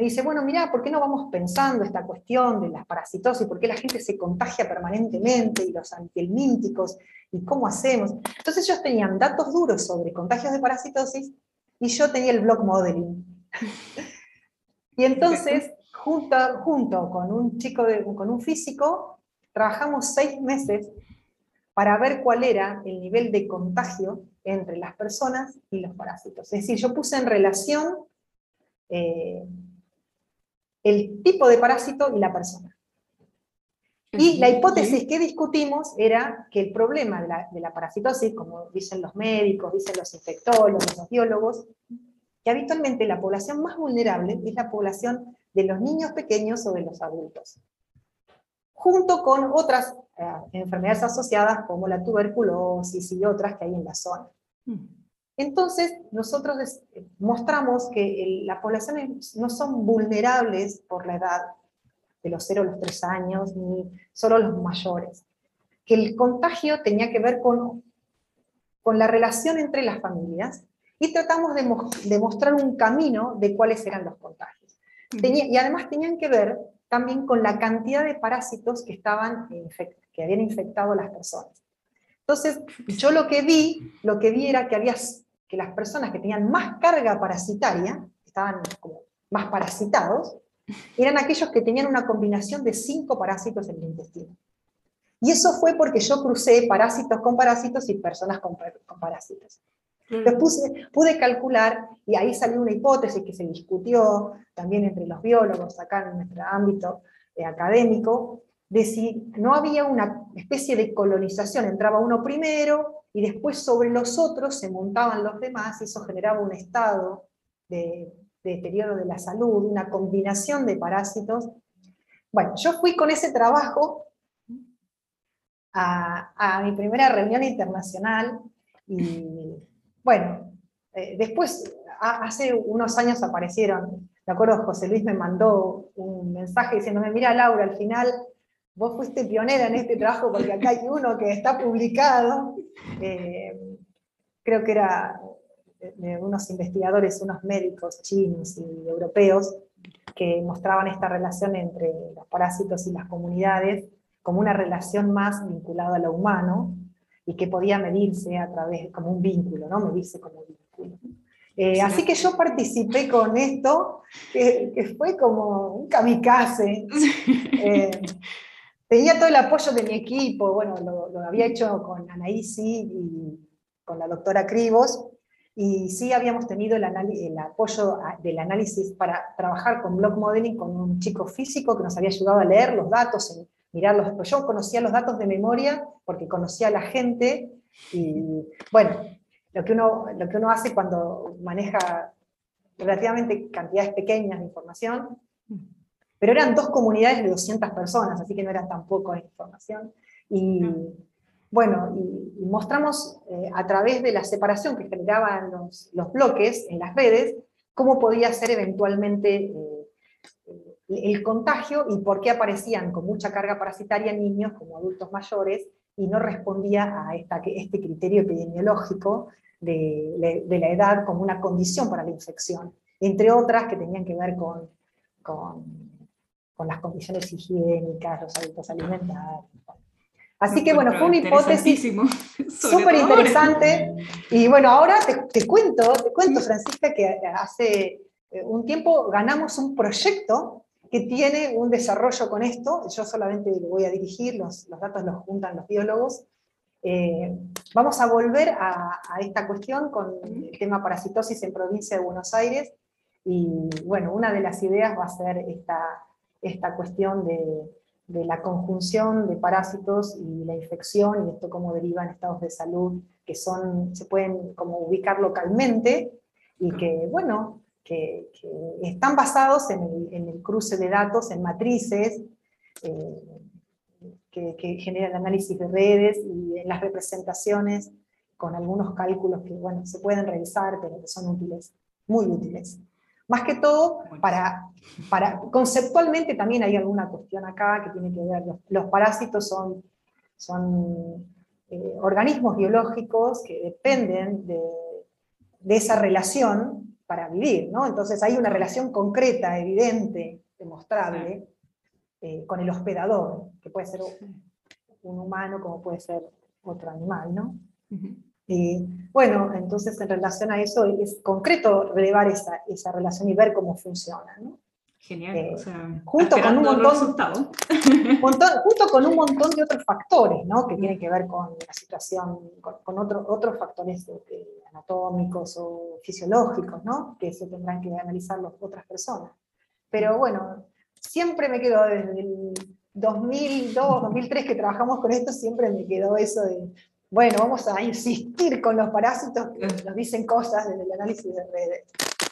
dice, bueno, mira, ¿por qué no vamos pensando esta cuestión de las parasitosis? ¿Por qué la gente se contagia permanentemente y los antielmínticos? ¿Y cómo hacemos? Entonces ellos tenían datos duros sobre contagios de parasitosis y yo tenía el block modeling. y entonces, junto, junto con un chico, con un físico, trabajamos seis meses para ver cuál era el nivel de contagio entre las personas y los parásitos. Es decir, yo puse en relación eh, el tipo de parásito y la persona. Y la hipótesis que discutimos era que el problema de la, de la, parasitosis, como dicen los médicos, dicen los infectólogos, los biólogos, que habitualmente la población más vulnerable es la población de los niños pequeños o de los adultos, junto con otras eh, enfermedades asociadas como la tuberculosis y otras que hay en la zona. Mm. Entonces, nosotros mostramos que las poblaciones no son vulnerables por la edad de los 0 a los 3 años, ni solo los mayores. Que el contagio tenía que ver con, con la relación entre las familias y tratamos de, mostrar un camino de cuáles eran los contagios. Y además tenían que ver también con la cantidad de parásitos que, estaban que habían infectado a las personas. Entonces, yo lo que vi, lo que vi era que había que las personas que tenían más carga parasitaria, estaban más parasitados, eran aquellos que tenían una combinación de cinco parásitos en el intestino. Y eso fue porque yo crucé parásitos con parásitos y personas con, parásitos. Entonces pude calcular, y ahí salió una hipótesis que se discutió también entre los biólogos acá en nuestro ámbito eh, académico, de si no había una especie de colonización, entraba uno primero, y después sobre los otros se montaban los demás y eso generaba un estado de, deterioro de la salud, una combinación de parásitos. Bueno, yo fui con ese trabajo a, mi primera reunión internacional y bueno, eh, después, hace unos años aparecieron, de acuerdo, José Luis me mandó un mensaje diciéndome, mira Laura, al final vos fuiste pionera en este trabajo porque acá hay uno que está publicado, eh, creo que era unos investigadores, unos médicos chinos y europeos, que mostraban esta relación entre los parásitos y las comunidades como una relación más vinculada a lo humano y que podía medirse a través, como un vínculo, ¿no? Medirse como vínculo. Eh, así que yo participé con esto, que, fue como un kamikaze. Eh, tenía todo el apoyo de mi equipo, bueno, lo, había hecho con Anaísi y con la doctora Cribos, y sí habíamos tenido el, el, apoyo del análisis para trabajar con block modeling con un chico físico que nos había ayudado a leer los datos, mirarlos. Pues yo conocía los datos de memoria porque conocía a la gente, y bueno, lo que uno, lo que uno hace cuando maneja relativamente cantidades pequeñas de información, pero eran dos comunidades de 200 personas, así que no era tampoco información. Y bueno, y, mostramos eh, a través de la separación que generaban los, los, bloques en las redes, cómo podía ser eventualmente eh, el contagio y por qué aparecían con mucha carga parasitaria niños como adultos mayores y no respondía a esta, este criterio epidemiológico de, de, la edad como una condición para la infección, entre otras que tenían que ver con, con con las condiciones higiénicas, los hábitos alimentarios. Así que bueno, fue una hipótesis súper interesante. Y bueno, ahora te, cuento, te cuento, Francisca, que hace eh, un tiempo ganamos un proyecto que tiene un desarrollo con esto. Yo solamente lo voy a dirigir, los, los datos los juntan los biólogos. Eh, vamos a volver a, a, esta cuestión con el tema parasitosis en provincia de Buenos Aires. Y bueno, una de las ideas va a ser esta esta cuestión de, la conjunción de parásitos y la infección y esto cómo deriva en estados de salud que son, se pueden como ubicar localmente y que, bueno, que, están basados en el, cruce de datos, en matrices, eh, que, que, generan análisis de redes y en las representaciones con algunos cálculos que, bueno, se pueden revisar, pero que son útiles, muy útiles. Más que todo, para, para, conceptualmente también hay alguna cuestión acá que tiene que ver, los, parásitos son, son eh, organismos biológicos que dependen de, de, esa relación para vivir, ¿no? Entonces hay una relación concreta, evidente, demostrable, eh, con el hospedador, que puede ser un humano como puede ser otro animal, ¿no? Y bueno, entonces en relación a eso es concreto relevar esa, esa relación y ver cómo funciona. ¿no? Genial. Eh, o sea, junto, con un montón, junto con un montón de otros factores, ¿no? que tienen que ver con la situación, con, otro, otros factores anatómicos o fisiológicos, ¿no? que se tendrán que analizar las otras personas. Pero bueno, siempre me quedo desde el 2002, 2003 que trabajamos con esto, siempre me quedó eso de, bueno, vamos a insistir con los parásitos que nos dicen cosas desde el análisis de redes.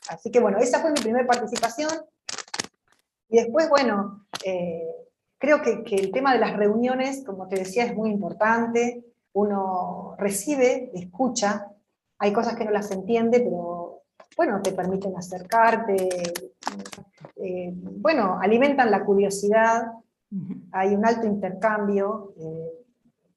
Así que bueno, esa fue mi primera participación. Y después, bueno, eh, creo que, que, el tema de las reuniones, como te decía, es muy importante. Uno recibe, escucha, hay cosas que no las entiende, pero bueno, te permiten acercarte, eh, bueno, alimentan la curiosidad, hay un alto intercambio. Eh,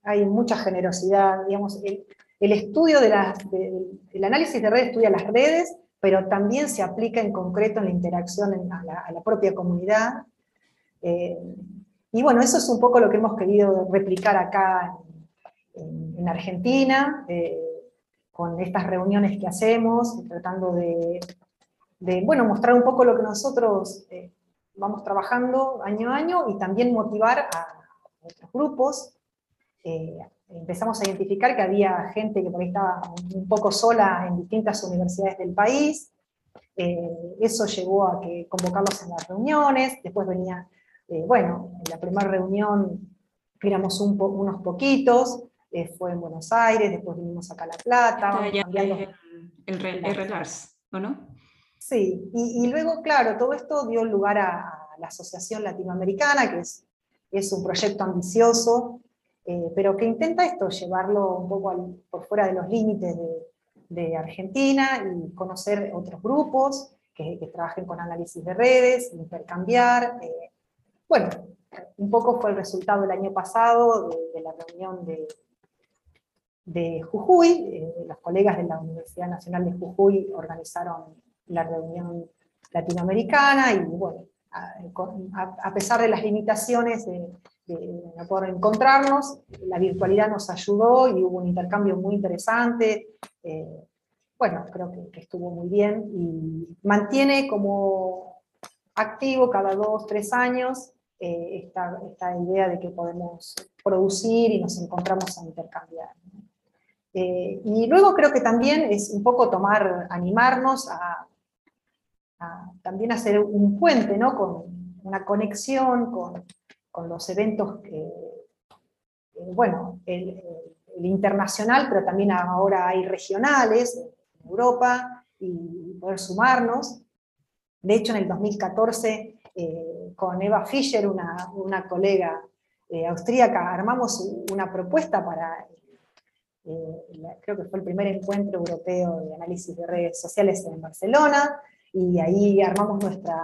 hay mucha generosidad, digamos, el, estudio de las, el análisis de redes estudia las redes, pero también se aplica en concreto en la interacción a, la, propia comunidad. Eh, y bueno, eso es un poco lo que hemos querido replicar acá en, Argentina, eh, con estas reuniones que hacemos, tratando de, bueno, mostrar un poco lo que nosotros eh, vamos trabajando año a año y también motivar a otros grupos empezamos a identificar que había gente que por ahí estaba un poco sola en distintas universidades del país. Eh, eso llevó a que convocarlos en las reuniones, después venía, eh, bueno, en la primera reunión éramos un unos poquitos, fue en Buenos Aires, después vinimos acá a La Plata. el, el, ¿o no? Sí, y, luego, claro, todo esto dio lugar a, la Asociación Latinoamericana, que es, es un proyecto ambicioso, eh, pero que intenta esto, llevarlo un poco por fuera de los límites de, Argentina y conocer otros grupos que, trabajen con análisis de redes, intercambiar. Eh, bueno, un poco fue el resultado el año pasado de, la reunión de, de Jujuy, eh, los colegas de la Universidad Nacional de Jujuy organizaron la reunión latinoamericana y bueno, a pesar de las limitaciones de, de poder encontrarnos. La virtualidad nos ayudó y hubo un intercambio muy interesante. Eh, bueno, creo que, estuvo muy bien y mantiene como activo cada dos, tres años eh, esta, esta, idea de que podemos producir y nos encontramos a intercambiar. Eh, y luego creo que también es un poco tomar, animarnos a, a también hacer un puente, ¿no? Con una conexión con, con los eventos, que, bueno, el, internacional, pero también ahora hay regionales en Europa y poder sumarnos. De hecho, en el 2014, eh, con Eva Fischer, una, una colega eh, austríaca, armamos una propuesta para, eh, creo que fue el primer encuentro europeo de análisis de redes sociales en Barcelona, y ahí armamos nuestra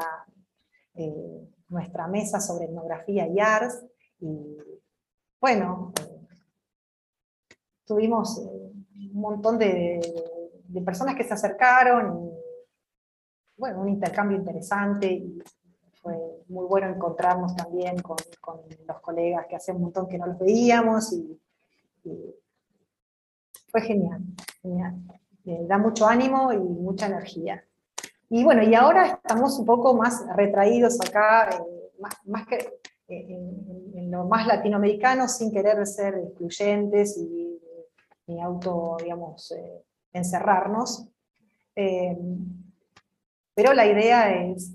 nuestra mesa sobre etnografía y arts, y bueno, tuvimos eh, un montón de, personas que se acercaron, y bueno, un intercambio interesante, y fue muy bueno encontrarnos también con, los colegas que hace un montón que no los veíamos, y, fue genial, genial. Eh, da mucho ánimo y mucha energía. Y bueno, y ahora estamos un poco más retraídos acá, eh, más, que eh, en, lo más latinoamericano, sin querer ser excluyentes y ni auto, digamos, eh, encerrarnos. pero la idea es,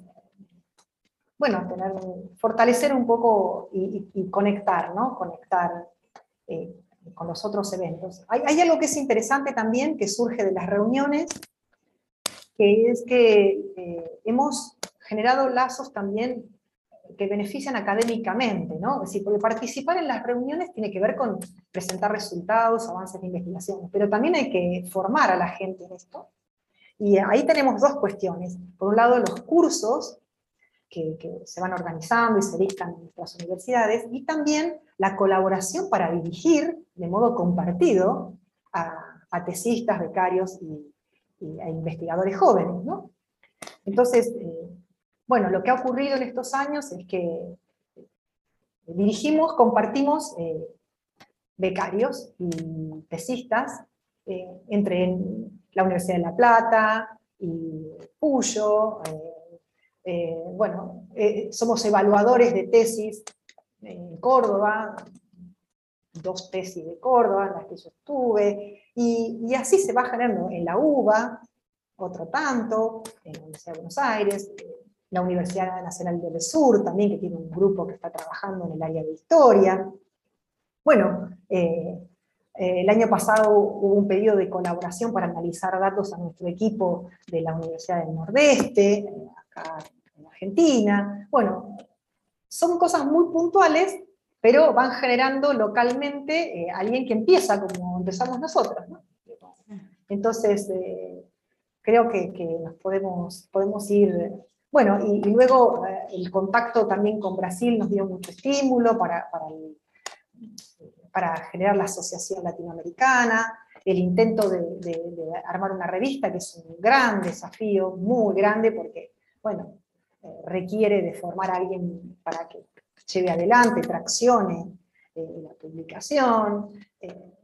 bueno, fortalecer un poco y, conectar, ¿no? Conectar con los otros eventos. Hay algo que es interesante también, que surge de las reuniones, que es que eh, hemos generado lazos también que benefician académicamente, ¿no? Es decir, porque participar en las reuniones tiene que ver con presentar resultados, avances de investigación, pero también hay que formar a la gente en esto. Y ahí tenemos dos cuestiones. Por un lado, los cursos que, se van organizando y se dictan en nuestras universidades, y también la colaboración para dirigir de modo compartido a, tesistas, becarios y, a investigadores jóvenes. ¿no? Entonces, eh, bueno, lo que ha ocurrido en estos años es que dirigimos, compartimos eh, becarios y tesistas eh, entre la Universidad de La Plata y Puyo, eh, bueno, somos evaluadores de tesis en Córdoba, dos tesis de Córdoba en las que yo estuve, y, así se va generando en la UBA, otro tanto, en la Universidad de Buenos Aires, la Universidad Nacional del Sur también, que tiene un grupo que está trabajando en el área de historia. Bueno, eh, eh, el año pasado hubo un pedido de colaboración para analizar datos a nuestro equipo de la Universidad del Nordeste, acá en Argentina. Bueno, son cosas muy puntuales, pero van generando localmente eh, alguien que empieza como empezamos nosotros. Entonces, creo que, nos podemos, podemos ir bueno, y, luego eh, el contacto también con Brasil nos dio mucho estímulo para, para, generar la Asociación Latinoamericana, el intento de, armar una revista, que es un gran desafío, muy grande, porque, bueno, eh, requiere de formar a alguien para que lleve adelante, traccione eh, la publicación.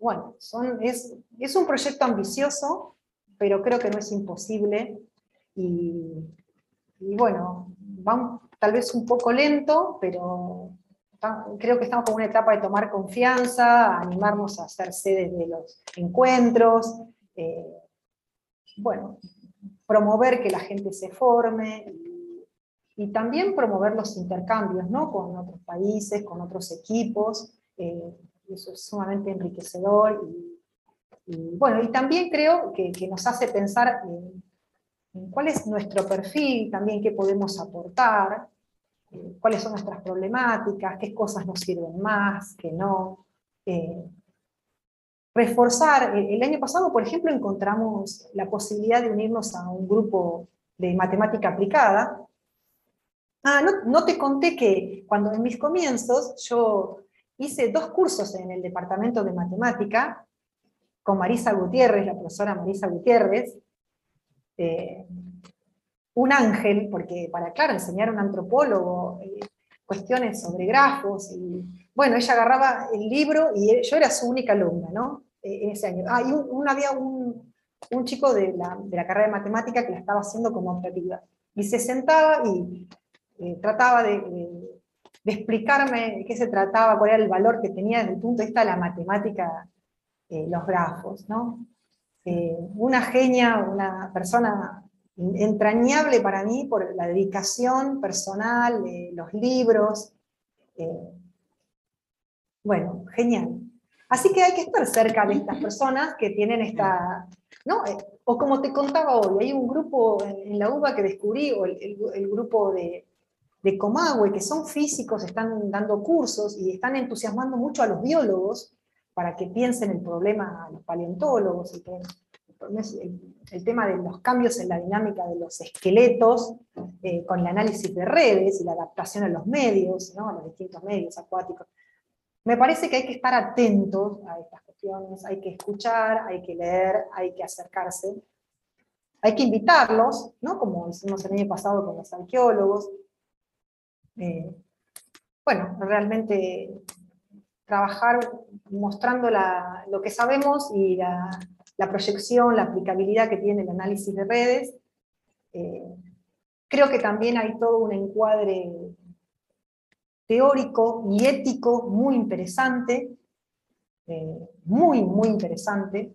bueno, son, es, es un proyecto ambicioso, pero creo que no es imposible y y bueno, vamos tal vez un poco lento, pero creo que estamos con una etapa de tomar confianza, animarnos a hacer sedes de los encuentros, eh, bueno, promover que la gente se forme y, también promover los intercambios ¿no? con otros países, con otros equipos, eh, eso es sumamente enriquecedor y, bueno, y también creo que, que nos hace pensar en cuál es nuestro perfil, también qué podemos aportar, eh, cuáles son nuestras problemáticas, qué cosas nos sirven más, qué no. Eh, reforzar, el, año pasado, por ejemplo, encontramos la posibilidad de unirnos a un grupo de matemática aplicada. Ah, no, te conté que cuando en mis comienzos yo hice dos cursos en el departamento de matemática con Marisa Gutiérrez, la profesora Marisa Gutiérrez, eh, un ángel, porque para, claro, enseñar a un antropólogo eh, cuestiones sobre grafos, y bueno, ella agarraba el libro y yo era su única alumna, ¿no? Eh, en ese año. Ah, y un, había un, un chico de la, de la, carrera de matemática que la estaba haciendo como optativa, y se sentaba y trataba de, de, explicarme de qué se trataba, cuál era el valor que tenía desde el punto de vista de la matemática, los grafos, ¿no? Eh, una genia, una persona entrañable para mí por la dedicación personal, eh, los libros. Eh, bueno, genial. Así que hay que estar cerca de estas personas que tienen esta... ¿no? O como te contaba hoy, hay un grupo en la UBA que descubrí, o el, grupo de, de Comahue, que son físicos, están dando cursos y están entusiasmando mucho a los biólogos para que piensen el problema a los paleontólogos, el, el, tema de los cambios en la dinámica de los esqueletos, eh, con el análisis de redes y la adaptación a los medios, a los distintos medios acuáticos. Me parece que hay que estar atentos a estas cuestiones, hay que escuchar, hay que leer, hay que acercarse, hay que invitarlos, ¿no? como hicimos el año pasado con los arqueólogos. Eh, bueno, realmente trabajar mostrando lo que sabemos y la, proyección, la aplicabilidad que tiene el análisis de redes. Eh, creo que también hay todo un encuadre teórico y ético muy interesante, eh, muy, muy interesante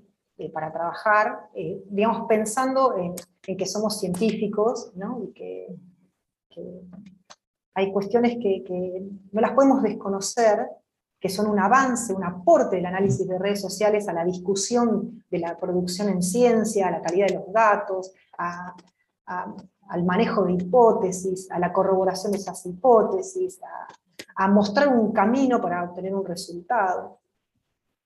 para trabajar, digamos, pensando en, que somos científicos, ¿no? y que, hay cuestiones que, no las podemos desconocer, que son un avance, un aporte del análisis de redes sociales a la discusión de la producción en ciencia, a la calidad de los datos, al manejo de hipótesis, a la corroboración de esas hipótesis, a, mostrar un camino para obtener un resultado.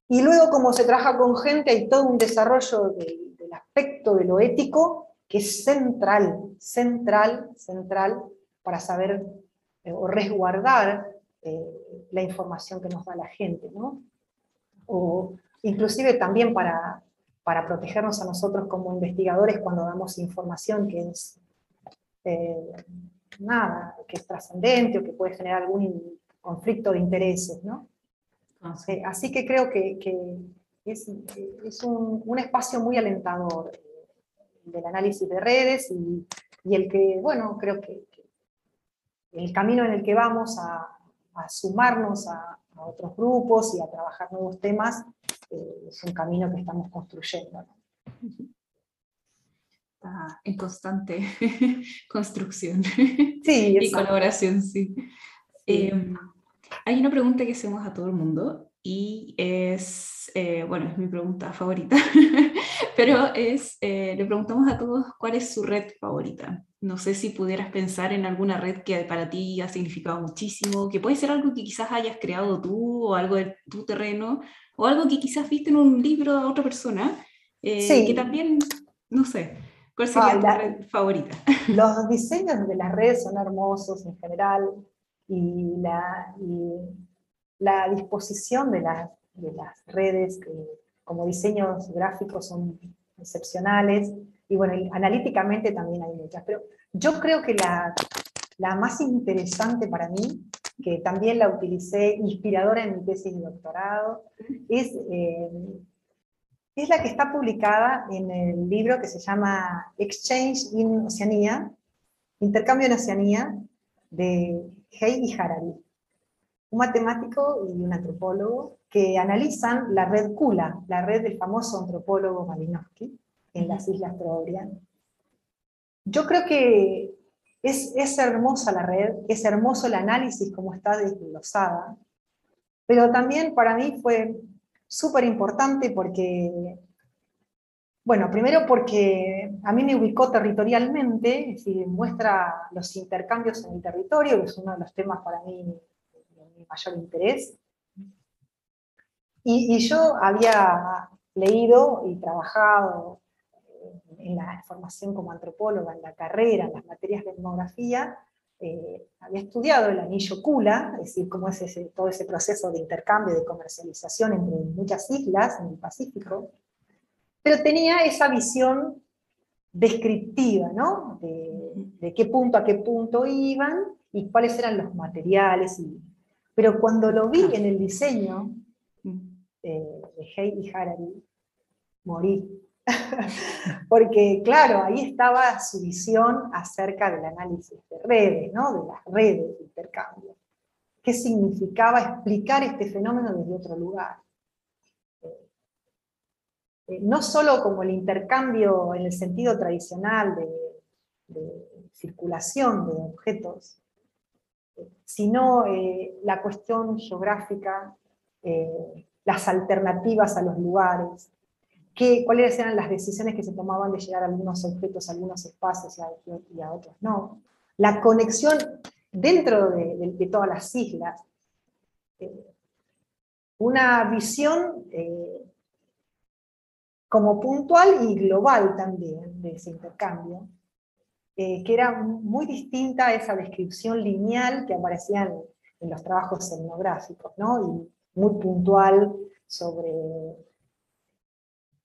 Y luego, como se trabaja con gente, hay todo un desarrollo del aspecto de lo ético que es central, central, central para saber eh, o resguardar eh, la información que nos da la gente, ¿no? O inclusive también para, para protegernos a nosotros como investigadores cuando damos información que es eh, nada, que es trascendente o que puede generar algún conflicto de intereses, ¿no? Ah, así que creo que, es, es un, un, espacio muy alentador del análisis de redes y, y el que, bueno, creo que, el camino en el que vamos a, a sumarnos a, a, otros grupos y a trabajar nuevos temas eh, es un camino que estamos construyendo. Está en constante construcción y colaboración, sí. Em, hay una pregunta que hacemos a todo el mundo y es, eh, bueno, es mi pregunta favorita, pero es, eh, le preguntamos a todos cuál es su red favorita. No sé si pudieras pensar en alguna red que para ti ha significado muchísimo, que puede ser algo que quizás hayas creado tú o algo de tu terreno, o algo que quizás viste en un libro de otra persona, eh, que también, no sé, ¿cuál sería tu red favorita? Los diseños de las redes son hermosos en general y la... Y la disposición de, de las redes como diseños gráficos son excepcionales, y bueno, analíticamente también hay muchas, pero yo creo que la, la más interesante para mí, que también la utilicé inspiradora en mi tesis de doctorado, es, eh, es la que está publicada en el libro que se llama Exchange in Oceanía, Intercambio en Oceanía, de Hey y Harari un matemático y un antropólogo que analizan la red Kula, la red del famoso antropólogo Malinowski, en las Islas Trobriand. Yo creo que es, es, hermosa la red, es hermoso el análisis como está desglosada, pero también para mí fue súper importante porque, bueno, primero porque a mí me ubicó territorialmente, es decir, muestra los intercambios en el territorio, que es uno de los temas para mí mayor interés. Y, yo había leído y trabajado en la formación como antropóloga, en la carrera, en las materias de etnografía, eh, había estudiado el anillo Kula, es decir, cómo es ese, todo ese proceso de intercambio, de comercialización entre muchas islas en el Pacífico, pero tenía esa visión descriptiva, ¿no? De, de, qué punto a qué punto iban y cuáles eran los materiales y pero cuando lo vi en el diseño eh, de y Harari, morí. Porque, claro, ahí estaba su visión acerca del análisis de redes, ¿no? de las redes de intercambio. ¿Qué significaba explicar este fenómeno desde otro lugar? Eh, eh, no solo como el intercambio en el sentido tradicional de, de circulación de objetos, sino eh, la cuestión geográfica, eh, las alternativas a los lugares, cuáles eran las decisiones que se tomaban de llegar a algunos objetos, a algunos espacios y a, otros no. La conexión dentro de, todas las islas. Eh, una visión como puntual y global también de ese intercambio, eh, que era muy distinta a esa descripción lineal que aparecía en, los trabajos etnográficos, ¿no? y muy puntual sobre,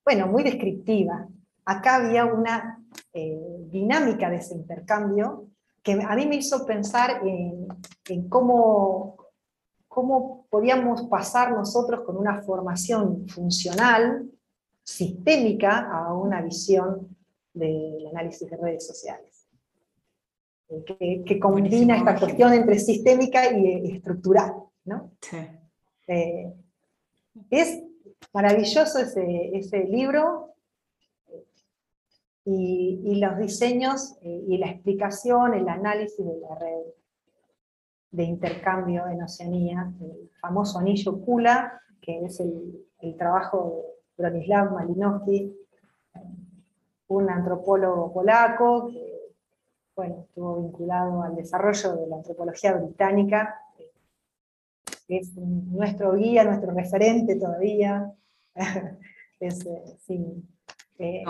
bueno, muy descriptiva. Acá había una eh, dinámica de ese intercambio que a mí me hizo pensar en, en cómo, cómo podíamos pasar nosotros con una formación funcional, sistémica, a una visión del análisis de redes sociales que, combina esta cuestión entre sistémica y estructural. ¿no? Eh, es maravilloso ese, ese libro y, los diseños eh, y la explicación, el análisis de la red de intercambio en Oceanía, el famoso anillo Kula, que es el, el trabajo de Bronislaw Malinowski, un antropólogo polaco que bueno, estuvo vinculado al desarrollo de la antropología británica, es nuestro guía, nuestro referente todavía. es, eh,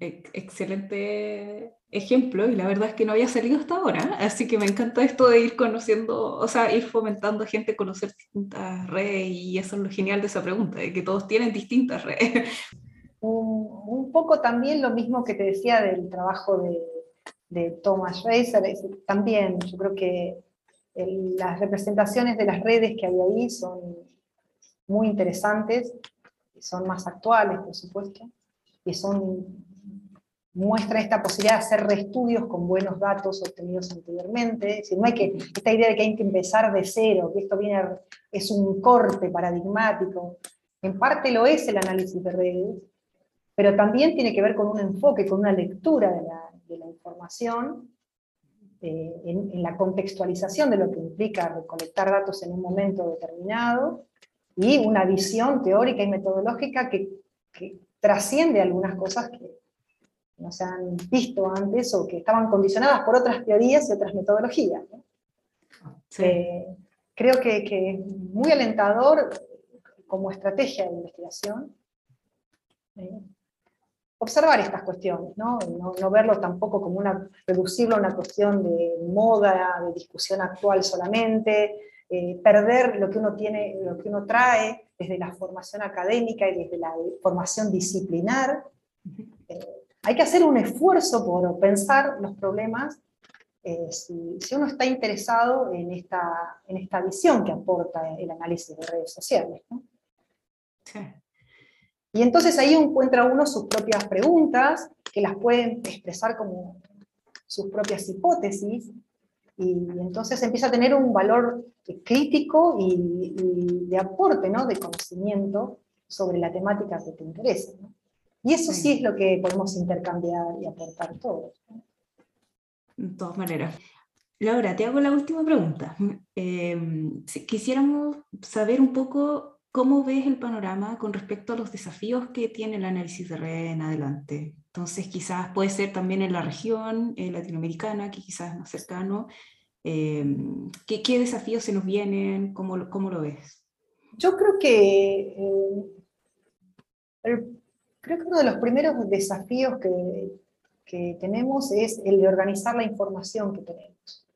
Eh, excelente ejemplo y la verdad es que no había salido hasta ahora, así que me encanta esto de ir conociendo, o sea, ir fomentando a gente a conocer distintas redes y eso es lo genial de esa pregunta, de que todos tienen distintas redes. Un, poco también lo mismo que te decía del trabajo de, de Thomas Reiser, también yo creo que las representaciones de las redes que hay ahí son muy interesantes, son más actuales, por supuesto, y son muestra esta posibilidad de hacer reestudios con buenos datos obtenidos anteriormente. no hay que, esta idea de que hay que empezar de cero, que esto viene, es un corte paradigmático. En parte lo es el análisis de redes, pero también tiene que ver con un enfoque, con una lectura de la, de la información, eh, en, en, la contextualización de lo que implica recolectar datos en un momento determinado, y una visión teórica y metodológica que, que trasciende algunas cosas que, no se han visto antes o que estaban condicionadas por otras teorías y otras metodologías. Eh, creo que, que, es muy alentador como estrategia de investigación eh, observar estas cuestiones, ¿no? ¿no? verlo tampoco como una, reducirlo a una cuestión de moda, de discusión actual solamente, eh, perder lo que uno tiene, lo que uno trae desde la formación académica y desde la formación disciplinar. Hay que hacer un esfuerzo por pensar los problemas eh, si, uno está interesado en esta, en esta visión que aporta el análisis de redes sociales. Y entonces ahí encuentra uno sus propias preguntas, que las pueden expresar como sus propias hipótesis, y entonces empieza a tener un valor crítico y, de aporte, ¿no? de conocimiento sobre la temática que te interesa. Y eso sí. es lo que podemos intercambiar y aportar todos. De todas maneras. Laura, te hago la última pregunta. Em, quisiéramos saber un poco cómo ves el panorama con respecto a los desafíos que tiene el análisis de red en adelante. Entonces, quizás puede ser también en la región latinoamericana, que quizás es más cercano. Em, ¿qué, ¿qué, desafíos se nos vienen? ¿Cómo, cómo lo ves? Yo creo que eh, el Creo que uno de los primeros desafíos que, tenemos es el de organizar la información que tenemos.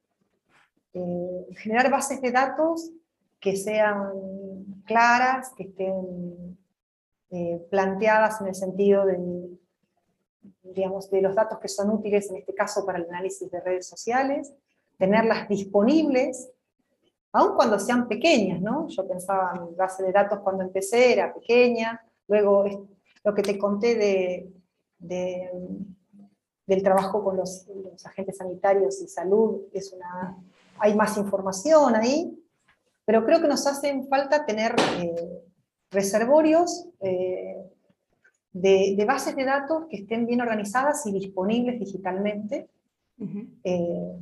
Eh, generar bases de datos que sean claras, que estén eh, planteadas en el sentido de, digamos, de los datos que son útiles, en este caso para el análisis de redes sociales, tenerlas disponibles, aun cuando sean pequeñas, ¿no? Yo pensaba en mi base de datos cuando empecé, era pequeña, luego lo que te conté de, del trabajo con los, agentes sanitarios y salud, es una, hay más información ahí, pero creo que nos hacen falta tener eh, reservorios eh, de, bases de datos que estén bien organizadas y disponibles digitalmente. Eh,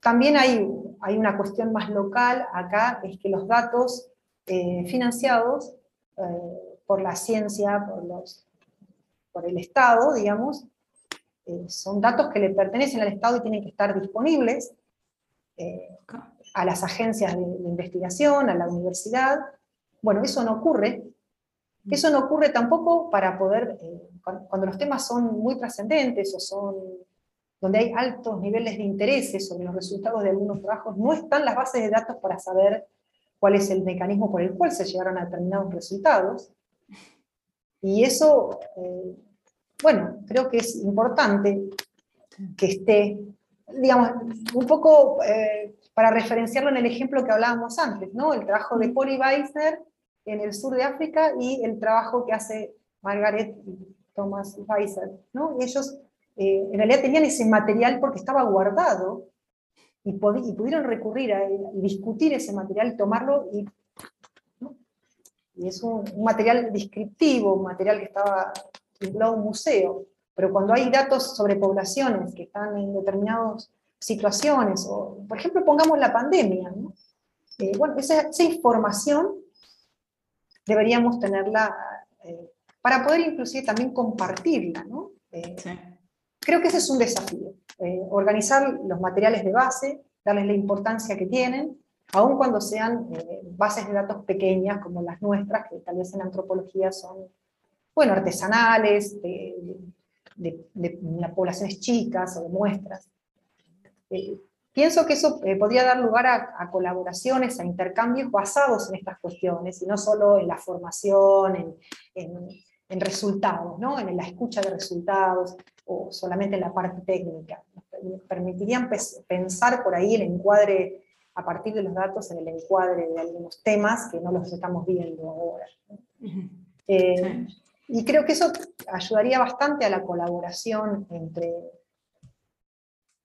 también hay, hay una cuestión más local acá, es que los datos financiados por la ciencia, por, los, por el Estado, digamos, son datos que le pertenecen al Estado y tienen que estar disponibles a las agencias de, investigación, a la universidad. Bueno, eso no ocurre. Mm. Eso no ocurre tampoco para poder, eh, cuando, los temas son muy trascendentes o son donde hay altos niveles de interés sobre los resultados de algunos trabajos, no están las bases de datos para saber cuál es el mecanismo por el cual se llegaron a determinados resultados. Y eso, eh, bueno, creo que es importante que esté, digamos, un poco eh, para referenciarlo en el ejemplo que hablábamos antes, ¿no? El trabajo de Polly Weiser en el sur de África y el trabajo que hace Margaret y Thomas Weiser, ¿no? Ellos eh, en realidad tenían ese material porque estaba guardado y, y pudieron recurrir a él y discutir ese material, tomarlo y y es un, material descriptivo, un material que estaba vinculado a un museo, pero cuando hay datos sobre poblaciones que están en determinadas situaciones, o por ejemplo pongamos la pandemia, eh, bueno, esa, información deberíamos tenerla eh, para poder inclusive también compartirla. ¿no? Eh, creo que ese es un desafío, organizar los materiales de base, darles la importancia que tienen, aun cuando sean bases de datos pequeñas como las nuestras, que tal vez en antropología son, bueno, artesanales, poblaciones chicas o de muestras. Eh, pienso que eso eh, podría dar lugar a, colaboraciones, a intercambios basados en estas cuestiones, y no solo en la formación, en, resultados, ¿no? en la escucha de resultados, o solamente en la parte técnica. permitirían pensar por ahí el encuadre a partir de los datos en el encuadre de algunos temas que no los estamos viendo ahora. Eh, y creo que eso ayudaría bastante a la colaboración entre...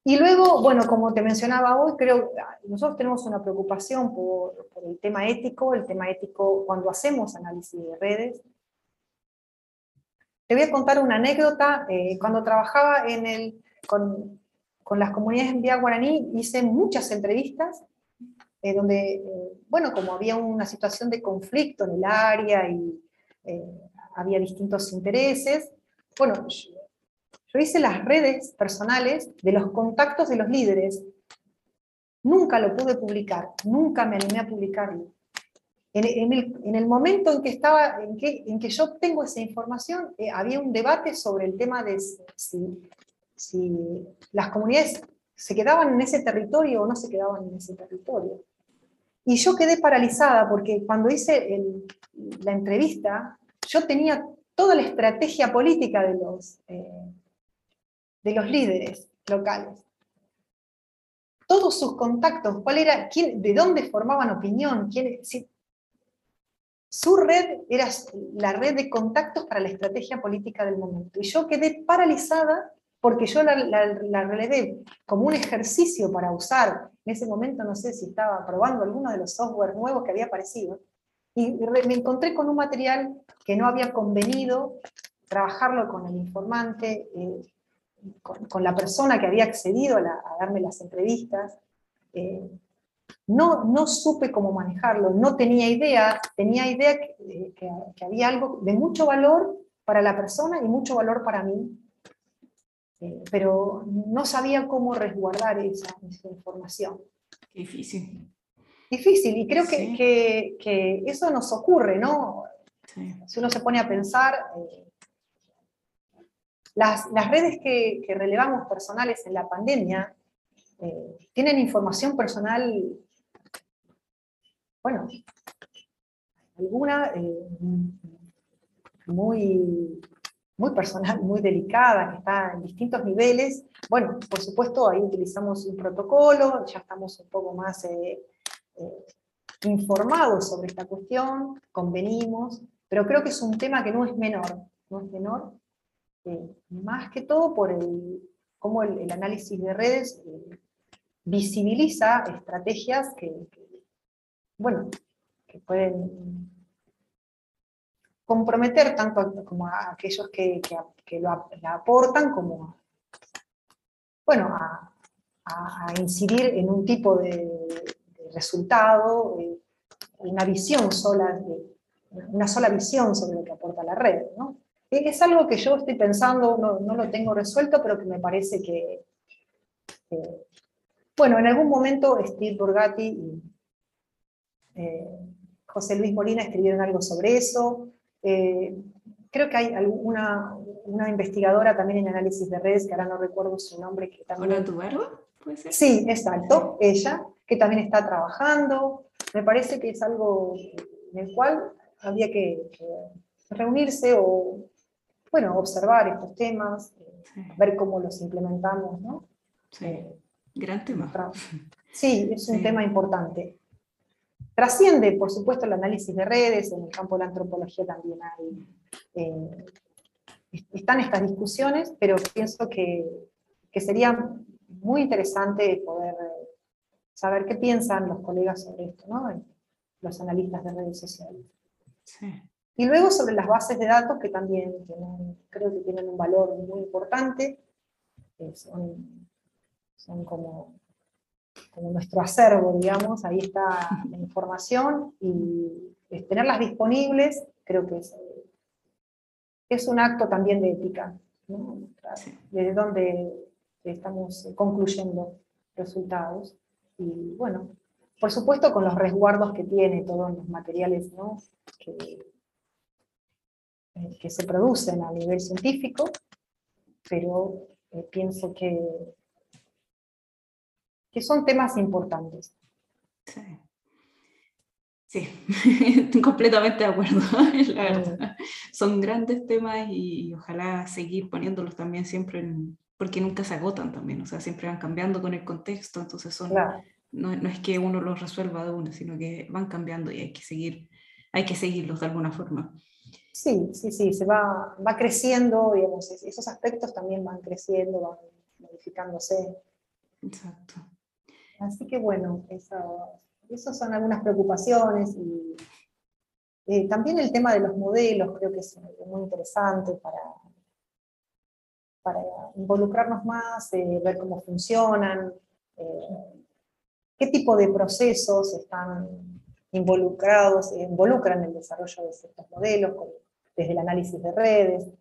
Y luego, bueno, como te mencionaba hoy, creo que nosotros tenemos una preocupación por, el tema ético, el tema ético cuando hacemos análisis de redes. Te voy a contar una anécdota. Eh, cuando trabajaba en el, con, con las comunidades en Vía Guaraní, hice muchas entrevistas eh, donde, eh, bueno, como había una situación de conflicto en el área y había distintos intereses, bueno, hice las redes personales de los contactos de los líderes. Nunca lo pude publicar, nunca me animé a publicarlo. En, el, en, el, momento en que, estaba, en que, en que yo obtengo esa información, había un debate sobre el tema de si, si, las comunidades se quedaban en ese territorio o no se quedaban en ese territorio. Y yo quedé paralizada porque cuando hice la entrevista, yo tenía toda la estrategia política de los, eh, de los líderes locales. Todos sus contactos, cuál era, quién, de dónde formaban opinión, quién, su red era la red de contactos para la estrategia política del momento. Y yo quedé paralizada porque yo la, la, relevé como un ejercicio para usar, en ese momento no sé si estaba probando alguno de los software nuevos que había aparecido, y me encontré con un material que no había convenido trabajarlo con el informante, eh, con, la persona que había accedido a, darme las entrevistas. Eh, no, no supe cómo manejarlo, no tenía idea, tenía idea que, que había algo de mucho valor para la persona y mucho valor para mí, eh, pero no sabía cómo resguardar esa, información. Qué difícil. Difícil, y creo que, que, eso nos ocurre, ¿no? Si uno se pone a pensar, eh, las, las, redes que, relevamos personales en la pandemia eh, tienen información personal, bueno, alguna muy muy personal, muy delicada, que está en distintos niveles. Bueno, por supuesto, ahí utilizamos un protocolo, ya estamos un poco más eh, eh, informados sobre esta cuestión, convenimos, pero creo que es un tema que no es menor, no es menor, eh, más que todo por el, cómo el, análisis de redes visibiliza estrategias que, bueno, que pueden comprometer tanto como a aquellos que, que, lo aportan como bueno, a, incidir en un tipo de, resultado, eh, una visión sola, una sola visión sobre lo que aporta la red. ¿no? Es algo que yo estoy pensando, no, no lo tengo resuelto, pero que me parece que, bueno, en algún momento Steve Borgatti y eh, José Luis Molina escribieron algo sobre eso, eh, creo que hay alguna, una investigadora también en análisis de redes, que ahora no recuerdo su nombre. Que también... ¿Puede ser? Sí, exacto, ella, que también está trabajando. Me parece que es algo en el cual había que, reunirse o, bueno, observar estos temas, ver cómo los implementamos, ¿no? Sí, eh, gran tema. Sí, es un tema importante. Trasciende, por supuesto, el análisis de redes, en el campo de la antropología también hay, eh, están estas discusiones, pero pienso que, sería muy interesante poder saber qué piensan los colegas sobre esto, ¿no? los analistas de redes sociales. Y luego sobre las bases de datos, que también creo que tienen un valor muy importante, son, son como como nuestro acervo, digamos, ahí está la información y tenerlas disponibles creo que es, es un acto también de ética, desde donde estamos concluyendo resultados. Y bueno, por supuesto con los resguardos que tiene todos los materiales que, que se producen a nivel científico, pero eh, pienso que, que son temas importantes. Sí. Sí, completamente de acuerdo, la verdad. Son grandes temas y, ojalá seguir poniéndolos también siempre en, porque nunca se agotan también, o sea, siempre van cambiando con el contexto, entonces son, no, no, es que uno los resuelva de una, sino que van cambiando y hay que seguir, hay que seguirlos de alguna forma. Sí, sí, sí, se va, va creciendo, digamos, esos aspectos también van creciendo, van modificándose. Exacto. Así que bueno, esas son algunas preocupaciones y eh, también el tema de los modelos creo que es muy interesante para, para involucrarnos más, eh, ver cómo funcionan, eh, qué tipo de procesos están involucrados, involucran el desarrollo de ciertos modelos, desde el análisis de redes,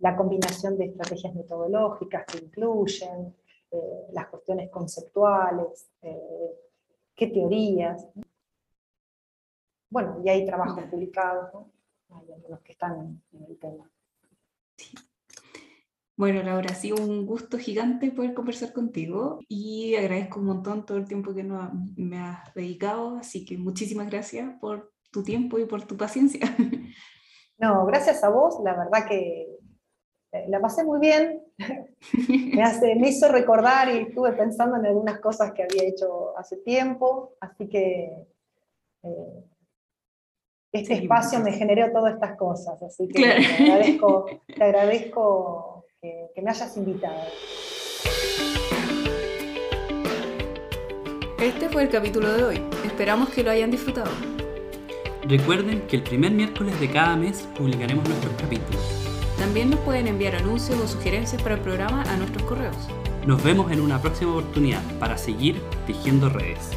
la combinación de estrategias metodológicas que incluyen, eh, las cuestiones conceptuales, eh, qué teorías. Bueno, y hay trabajos publicados, hay algunos que están en el tema. Bueno, Laura, ha sido un gusto gigante poder conversar contigo y agradezco un montón todo el tiempo que me has dedicado, así que muchísimas gracias por tu tiempo y por tu paciencia. No, gracias a vos, la verdad que eh, la pasé muy bien, me, hace, me hizo recordar y estuve pensando en algunas cosas que había hecho hace tiempo, así que eh, este espacio me generó todas estas cosas, así que te agradezco, que, que me hayas invitado. Este fue el capítulo de hoy. Esperamos que lo hayan disfrutado. Recuerden que el primer miércoles de cada mes publicaremos nuestros capítulos. También nos pueden enviar anuncios o sugerencias para el programa a nuestros correos. Nos vemos en una próxima oportunidad para seguir tejiendo redes.